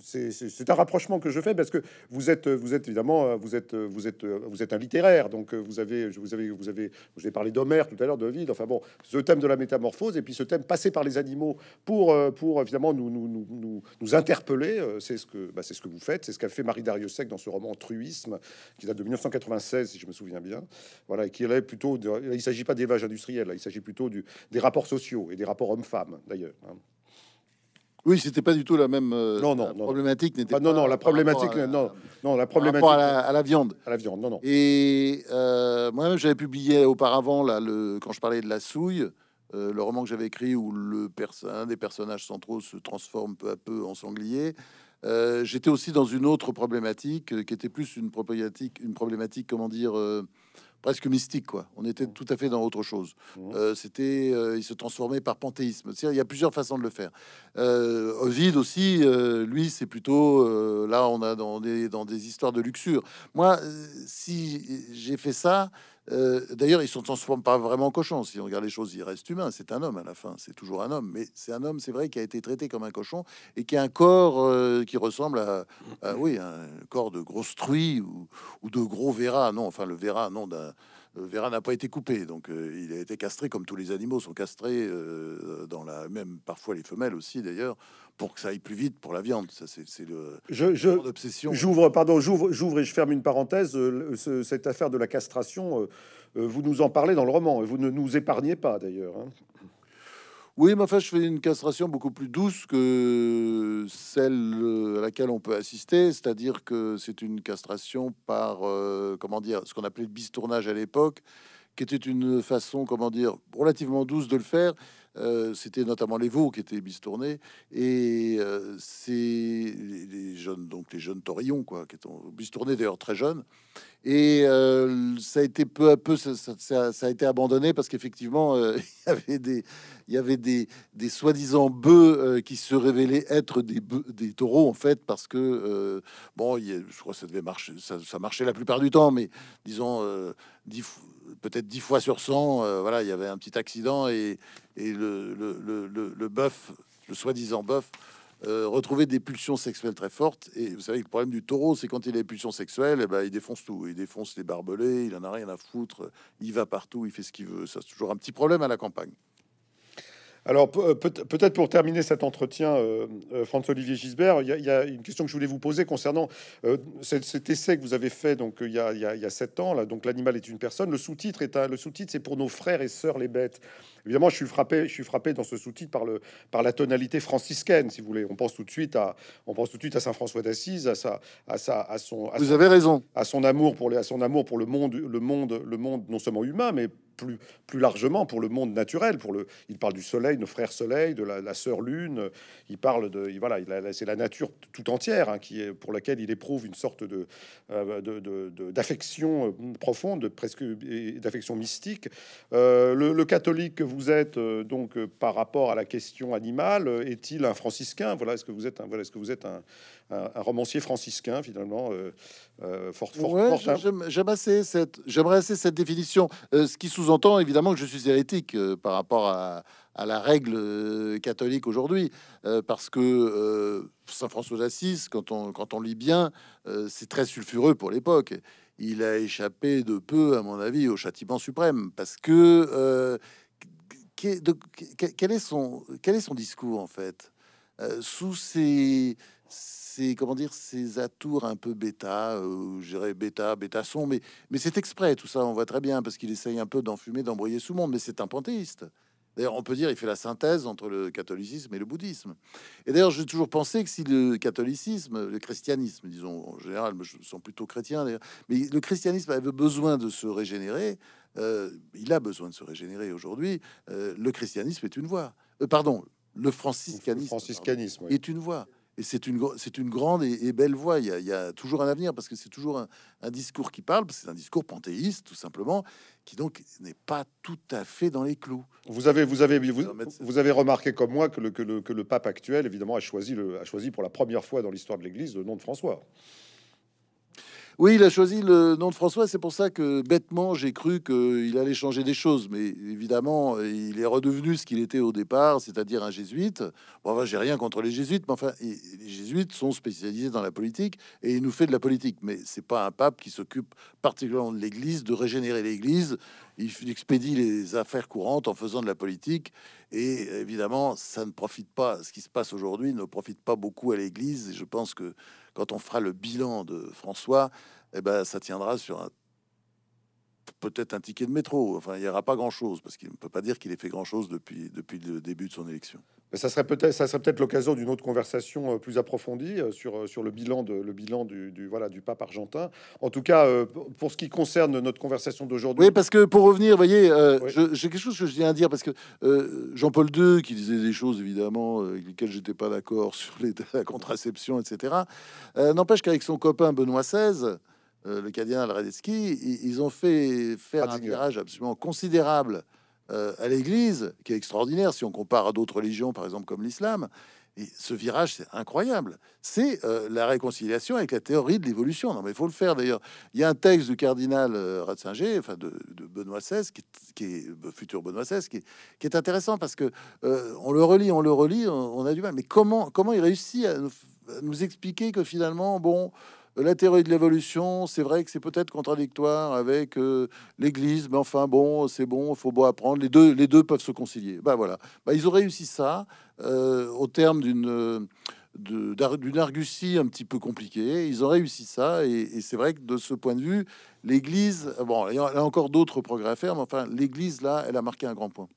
c'est un rapprochement que je fais parce que vous êtes, vous êtes évidemment, vous êtes, vous êtes, vous êtes un littéraire, donc vous avez, vous avez, vous avez, vous avez parlé d'Homère tout à l'heure, de Vide. Enfin bon, ce thème de la métamorphose et puis ce thème passé par les animaux pour, pour évidemment nous, nous, nous, nous, interpeller. Euh, c'est ce que, bah, c'est ce que vous faites, c'est ce qu'a fait Marie Dariussec dans ce roman Truisme qui date de 1996, si je me souviens bien. Voilà, et qui est plutôt, il s'agit pas d'élevage industriel, il s'agit plutôt du, des rapports sociaux et des rapports hommes-femmes d'ailleurs. Hein. Oui, c'était pas du tout la même euh, non, non, problématique. N'était non, non, la problématique, non, non, la problématique à la, viande, à la viande, non, non. Et euh, moi-même, j'avais publié auparavant là, le, quand je parlais de la souille, euh, le roman que j'avais écrit où le un des personnages centraux se transforme peu à peu en sanglier. J'étais aussi dans une autre problématique qui était plus une problématique, une problématique, comment dire presque mystique, quoi. On était tout à fait dans autre chose. Mmh. Euh, c'était, euh, il se transformait par panthéisme. Il y a plusieurs façons de le faire. Euh, Ovid aussi, euh, lui, c'est plutôt là, on a dans des dans des histoires de luxure. Moi, si j'ai fait ça, euh, d'ailleurs, ils ne se transforment pas vraiment en cochon. Si on regarde les choses, il reste humain. C'est un homme à la fin. C'est toujours un homme. Mais c'est un homme, c'est vrai, qui a été traité comme un cochon et qui a un corps euh, qui ressemble à, oui, un corps de grosse truie ou, de gros verra. Non, enfin, le verra, non, d'un. Le verra n'a pas été coupé, donc euh, il a été castré comme tous les animaux sont castrés dans la même parfois les femelles aussi d'ailleurs pour que ça aille plus vite pour la viande. Ça, c'est le je, J'ouvre, pardon, j'ouvre, j'ouvre et je ferme une parenthèse. Euh, cette affaire de la castration, euh, euh, vous nous en parlez dans le roman et vous ne nous épargnez pas d'ailleurs. Hein. Oui, mais enfin, je fais une castration beaucoup plus douce que celle à laquelle on peut assister, c'est-à-dire que c'est une castration par, euh, comment dire, ce qu'on appelait le bistournage à l'époque, qui était une façon, comment dire, relativement douce de le faire. Euh, c'était notamment les veaux qui étaient bistournés et euh, c'est les, jeunes, donc les jeunes taurillons, quoi, qui étaient bistournés d'ailleurs très jeunes. Et euh, ça a été peu à peu, ça, a été abandonné parce qu'effectivement, il y avait des, il y avait des, des soi-disant bœufs qui se révélaient être des, des taureaux en fait, parce que bon, je crois que ça devait marcher, ça, ça, marchait la plupart du temps, mais disons dix peut-être dix fois sur 100, euh, voilà, il y avait un petit accident et, le, le, bœuf, le soi-disant bœuf, euh, retrouvait des pulsions sexuelles très fortes. Et vous savez, le problème du taureau, c'est quand il a des pulsions sexuelles, eh ben, il défonce tout. Il défonce les barbelés, il en a rien à foutre, il va partout, il fait ce qu'il veut. Ça, c'est toujours un petit problème à la campagne. Alors euh, peut-être pour terminer cet entretien, euh, euh, François-Olivier Gisbert, il y, a une question que je voulais vous poser concernant cet, essai que vous avez fait donc il y a, sept ans. L'animal est une personne. Le sous-titre est le sous-titre, c'est pour nos frères et sœurs les bêtes. Évidemment, je suis frappé, je suis frappé dans ce sous-titre par le par la tonalité franciscaine, si vous voulez. On pense tout de suite à on pense tout de suite à Saint François d'Assise, à sa à sa à son. vous avez raison. À son amour pour les à son amour pour le monde le monde le monde non seulement humain mais plus, plus largement pour le monde naturel. Pour le, il parle du soleil, nos frères soleil, de la, sœur lune. Il parle de, voilà, c'est la nature tout entière hein, qui est pour laquelle il éprouve une sorte de, euh, d'affection euh, profonde, presque d'affection mystique. Euh, le, catholique que vous êtes donc par rapport à la question animale est-il un franciscain? Voilà, est-ce que vous êtes un, voilà, est-ce que vous êtes un, un, romancier franciscain finalement euh, euh, fort, fort, j'aime assez cette j'aimerais assez cette définition. Euh, ce qui sous-entend évidemment que je suis hérétique par rapport à, à, la règle catholique aujourd'hui. Parce que Saint François d'Assise quand on quand on lit bien c'est très sulfureux pour l'époque. Il a échappé de peu à mon avis au châtiment suprême. Parce que quel est son quel est son discours en fait? Sous ces comment dire ces atours un peu bêta, euh, je dirais bêta, bêta son, mais mais c'est exprès tout ça, on voit très bien parce qu'il essaye un peu d'enfumer, d'embrouiller sous monde, mais c'est un panthéiste. D'ailleurs, on peut dire il fait la synthèse entre le catholicisme et le bouddhisme. Et d'ailleurs, j'ai toujours pensé que si le catholicisme, le christianisme, disons en général, je sens plutôt chrétien, mais le christianisme avait besoin de se régénérer. Euh, il a besoin de se régénérer aujourd'hui. Euh, le christianisme est une voie. Euh, pardon, le franciscanisme, franciscanisme est une voie. Et c'est une, c'est une grande et, belle voie. Il y, a, toujours un avenir parce que c'est toujours un, discours qui parle. C'est un discours panthéiste, tout simplement, qui donc n'est pas tout à fait dans les clous. Vous avez, vous avez, vous, avez remarqué comme moi que le, que le, que le pape actuel, évidemment, a choisi, le, a choisi pour la première fois dans l'histoire de l'Église le nom de François. Oui, il a choisi le nom de François. C'est pour ça que bêtement, j'ai cru qu'il allait changer des choses. Mais évidemment, il est redevenu ce qu'il était au départ, c'est-à-dire un jésuite. Bon, j'ai rien contre les jésuites, mais enfin, les jésuites sont spécialisés dans la politique et il nous fait de la politique. Mais c'est pas un pape qui s'occupe particulièrement de l'Église, de régénérer l'Église. Il expédie les affaires courantes en faisant de la politique. Et évidemment, ça ne profite pas. Ce qui se passe aujourd'hui ne profite pas beaucoup à l'Église. Et je pense que quand on fera le bilan de François, eh ben, ça tiendra sur un peut-être un ticket de métro. Enfin, il n'y aura pas grand-chose parce qu'il ne peut pas dire qu'il ait fait grand-chose depuis, depuis le début de son élection. Ça serait peut-être ça serait peut-être l'occasion d'une autre conversation euh, plus approfondie euh, sur, euh, sur le bilan de le bilan du, du voilà du pape argentin. En tout cas, pour ce qui concerne notre conversation d'aujourd'hui. Oui, parce que pour revenir, vous voyez, j'ai quelque chose que je tiens à dire parce que Jean-Paul II qui disait des choses évidemment avec lesquelles j'étais pas d'accord sur les, la contraception, etc. N'empêche qu'avec son copain Benoît XVI. Euh, le cardinal Radetzky, ils, ont fait faire un virage absolument considérable euh, à l'Église, qui est extraordinaire si on compare à d'autres religions, par exemple comme l'islam. Et ce virage, c'est incroyable. C'est euh, la réconciliation avec la théorie de l'évolution. Non, mais il faut le faire d'ailleurs. Il y a un texte du cardinal Ratzinger, enfin de, Benoît XVI, qui, est futur Benoît XVI, qui, qui, est intéressant parce que on le relit, on le relit, on, a du mal. Mais comment, comment il réussit à nous, à nous expliquer que finalement, bon, la théorie de l'évolution, c'est vrai que c'est peut-être contradictoire avec euh, l'Église, mais enfin bon, c'est bon, il faut beau apprendre. Les deux, les deux peuvent se concilier. Ben voilà, ben, ils ont réussi ça euh, au terme d'une d'une argutie un petit peu compliquée. Ils ont réussi ça, et, c'est vrai que de ce point de vue, l'Église, bon, il y a encore d'autres progrès à faire, mais enfin, l'Église là, elle a marqué un grand point.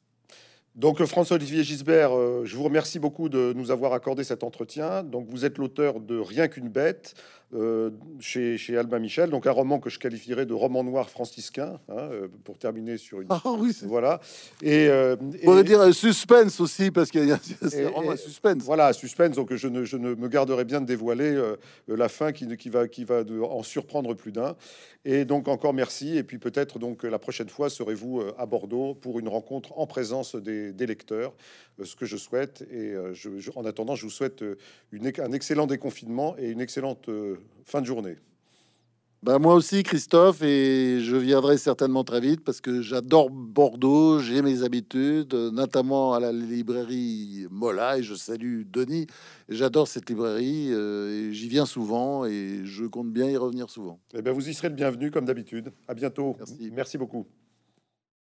Donc François-Olivier Gisbert, euh, je vous remercie beaucoup de nous avoir accordé cet entretien. Donc vous êtes l'auteur de Rien qu'une bête euh, chez, chez Albin Michel, donc un roman que je qualifierais de roman noir franciscain, hein, euh, pour terminer sur une... Ah oui, Voilà. Et, euh, on pourrait et- dire euh, suspense aussi, parce qu'il y a Et- un et- suspense. Voilà, suspense. Donc je ne, je ne me garderai bien de dévoiler euh, la fin qui, qui va, qui va de- en surprendre plus d'un. Et donc encore merci. Et puis peut-être donc la prochaine fois serez-vous à Bordeaux pour une rencontre en présence des, des lecteurs, ce que je souhaite. Et je- je- en attendant, je vous souhaite une, un excellent déconfinement et une excellente fin de journée. Bah, moi aussi, Christophe, et je viendrai certainement très vite parce que j'adore Bordeaux, j'ai mes habitudes, notamment à la librairie Mola, et je salue Denis. J'adore cette librairie, euh, et j'y viens souvent, et je compte bien y revenir souvent. Eh bien, vous y serez le bienvenu comme d'habitude. À bientôt. Merci. merci beaucoup.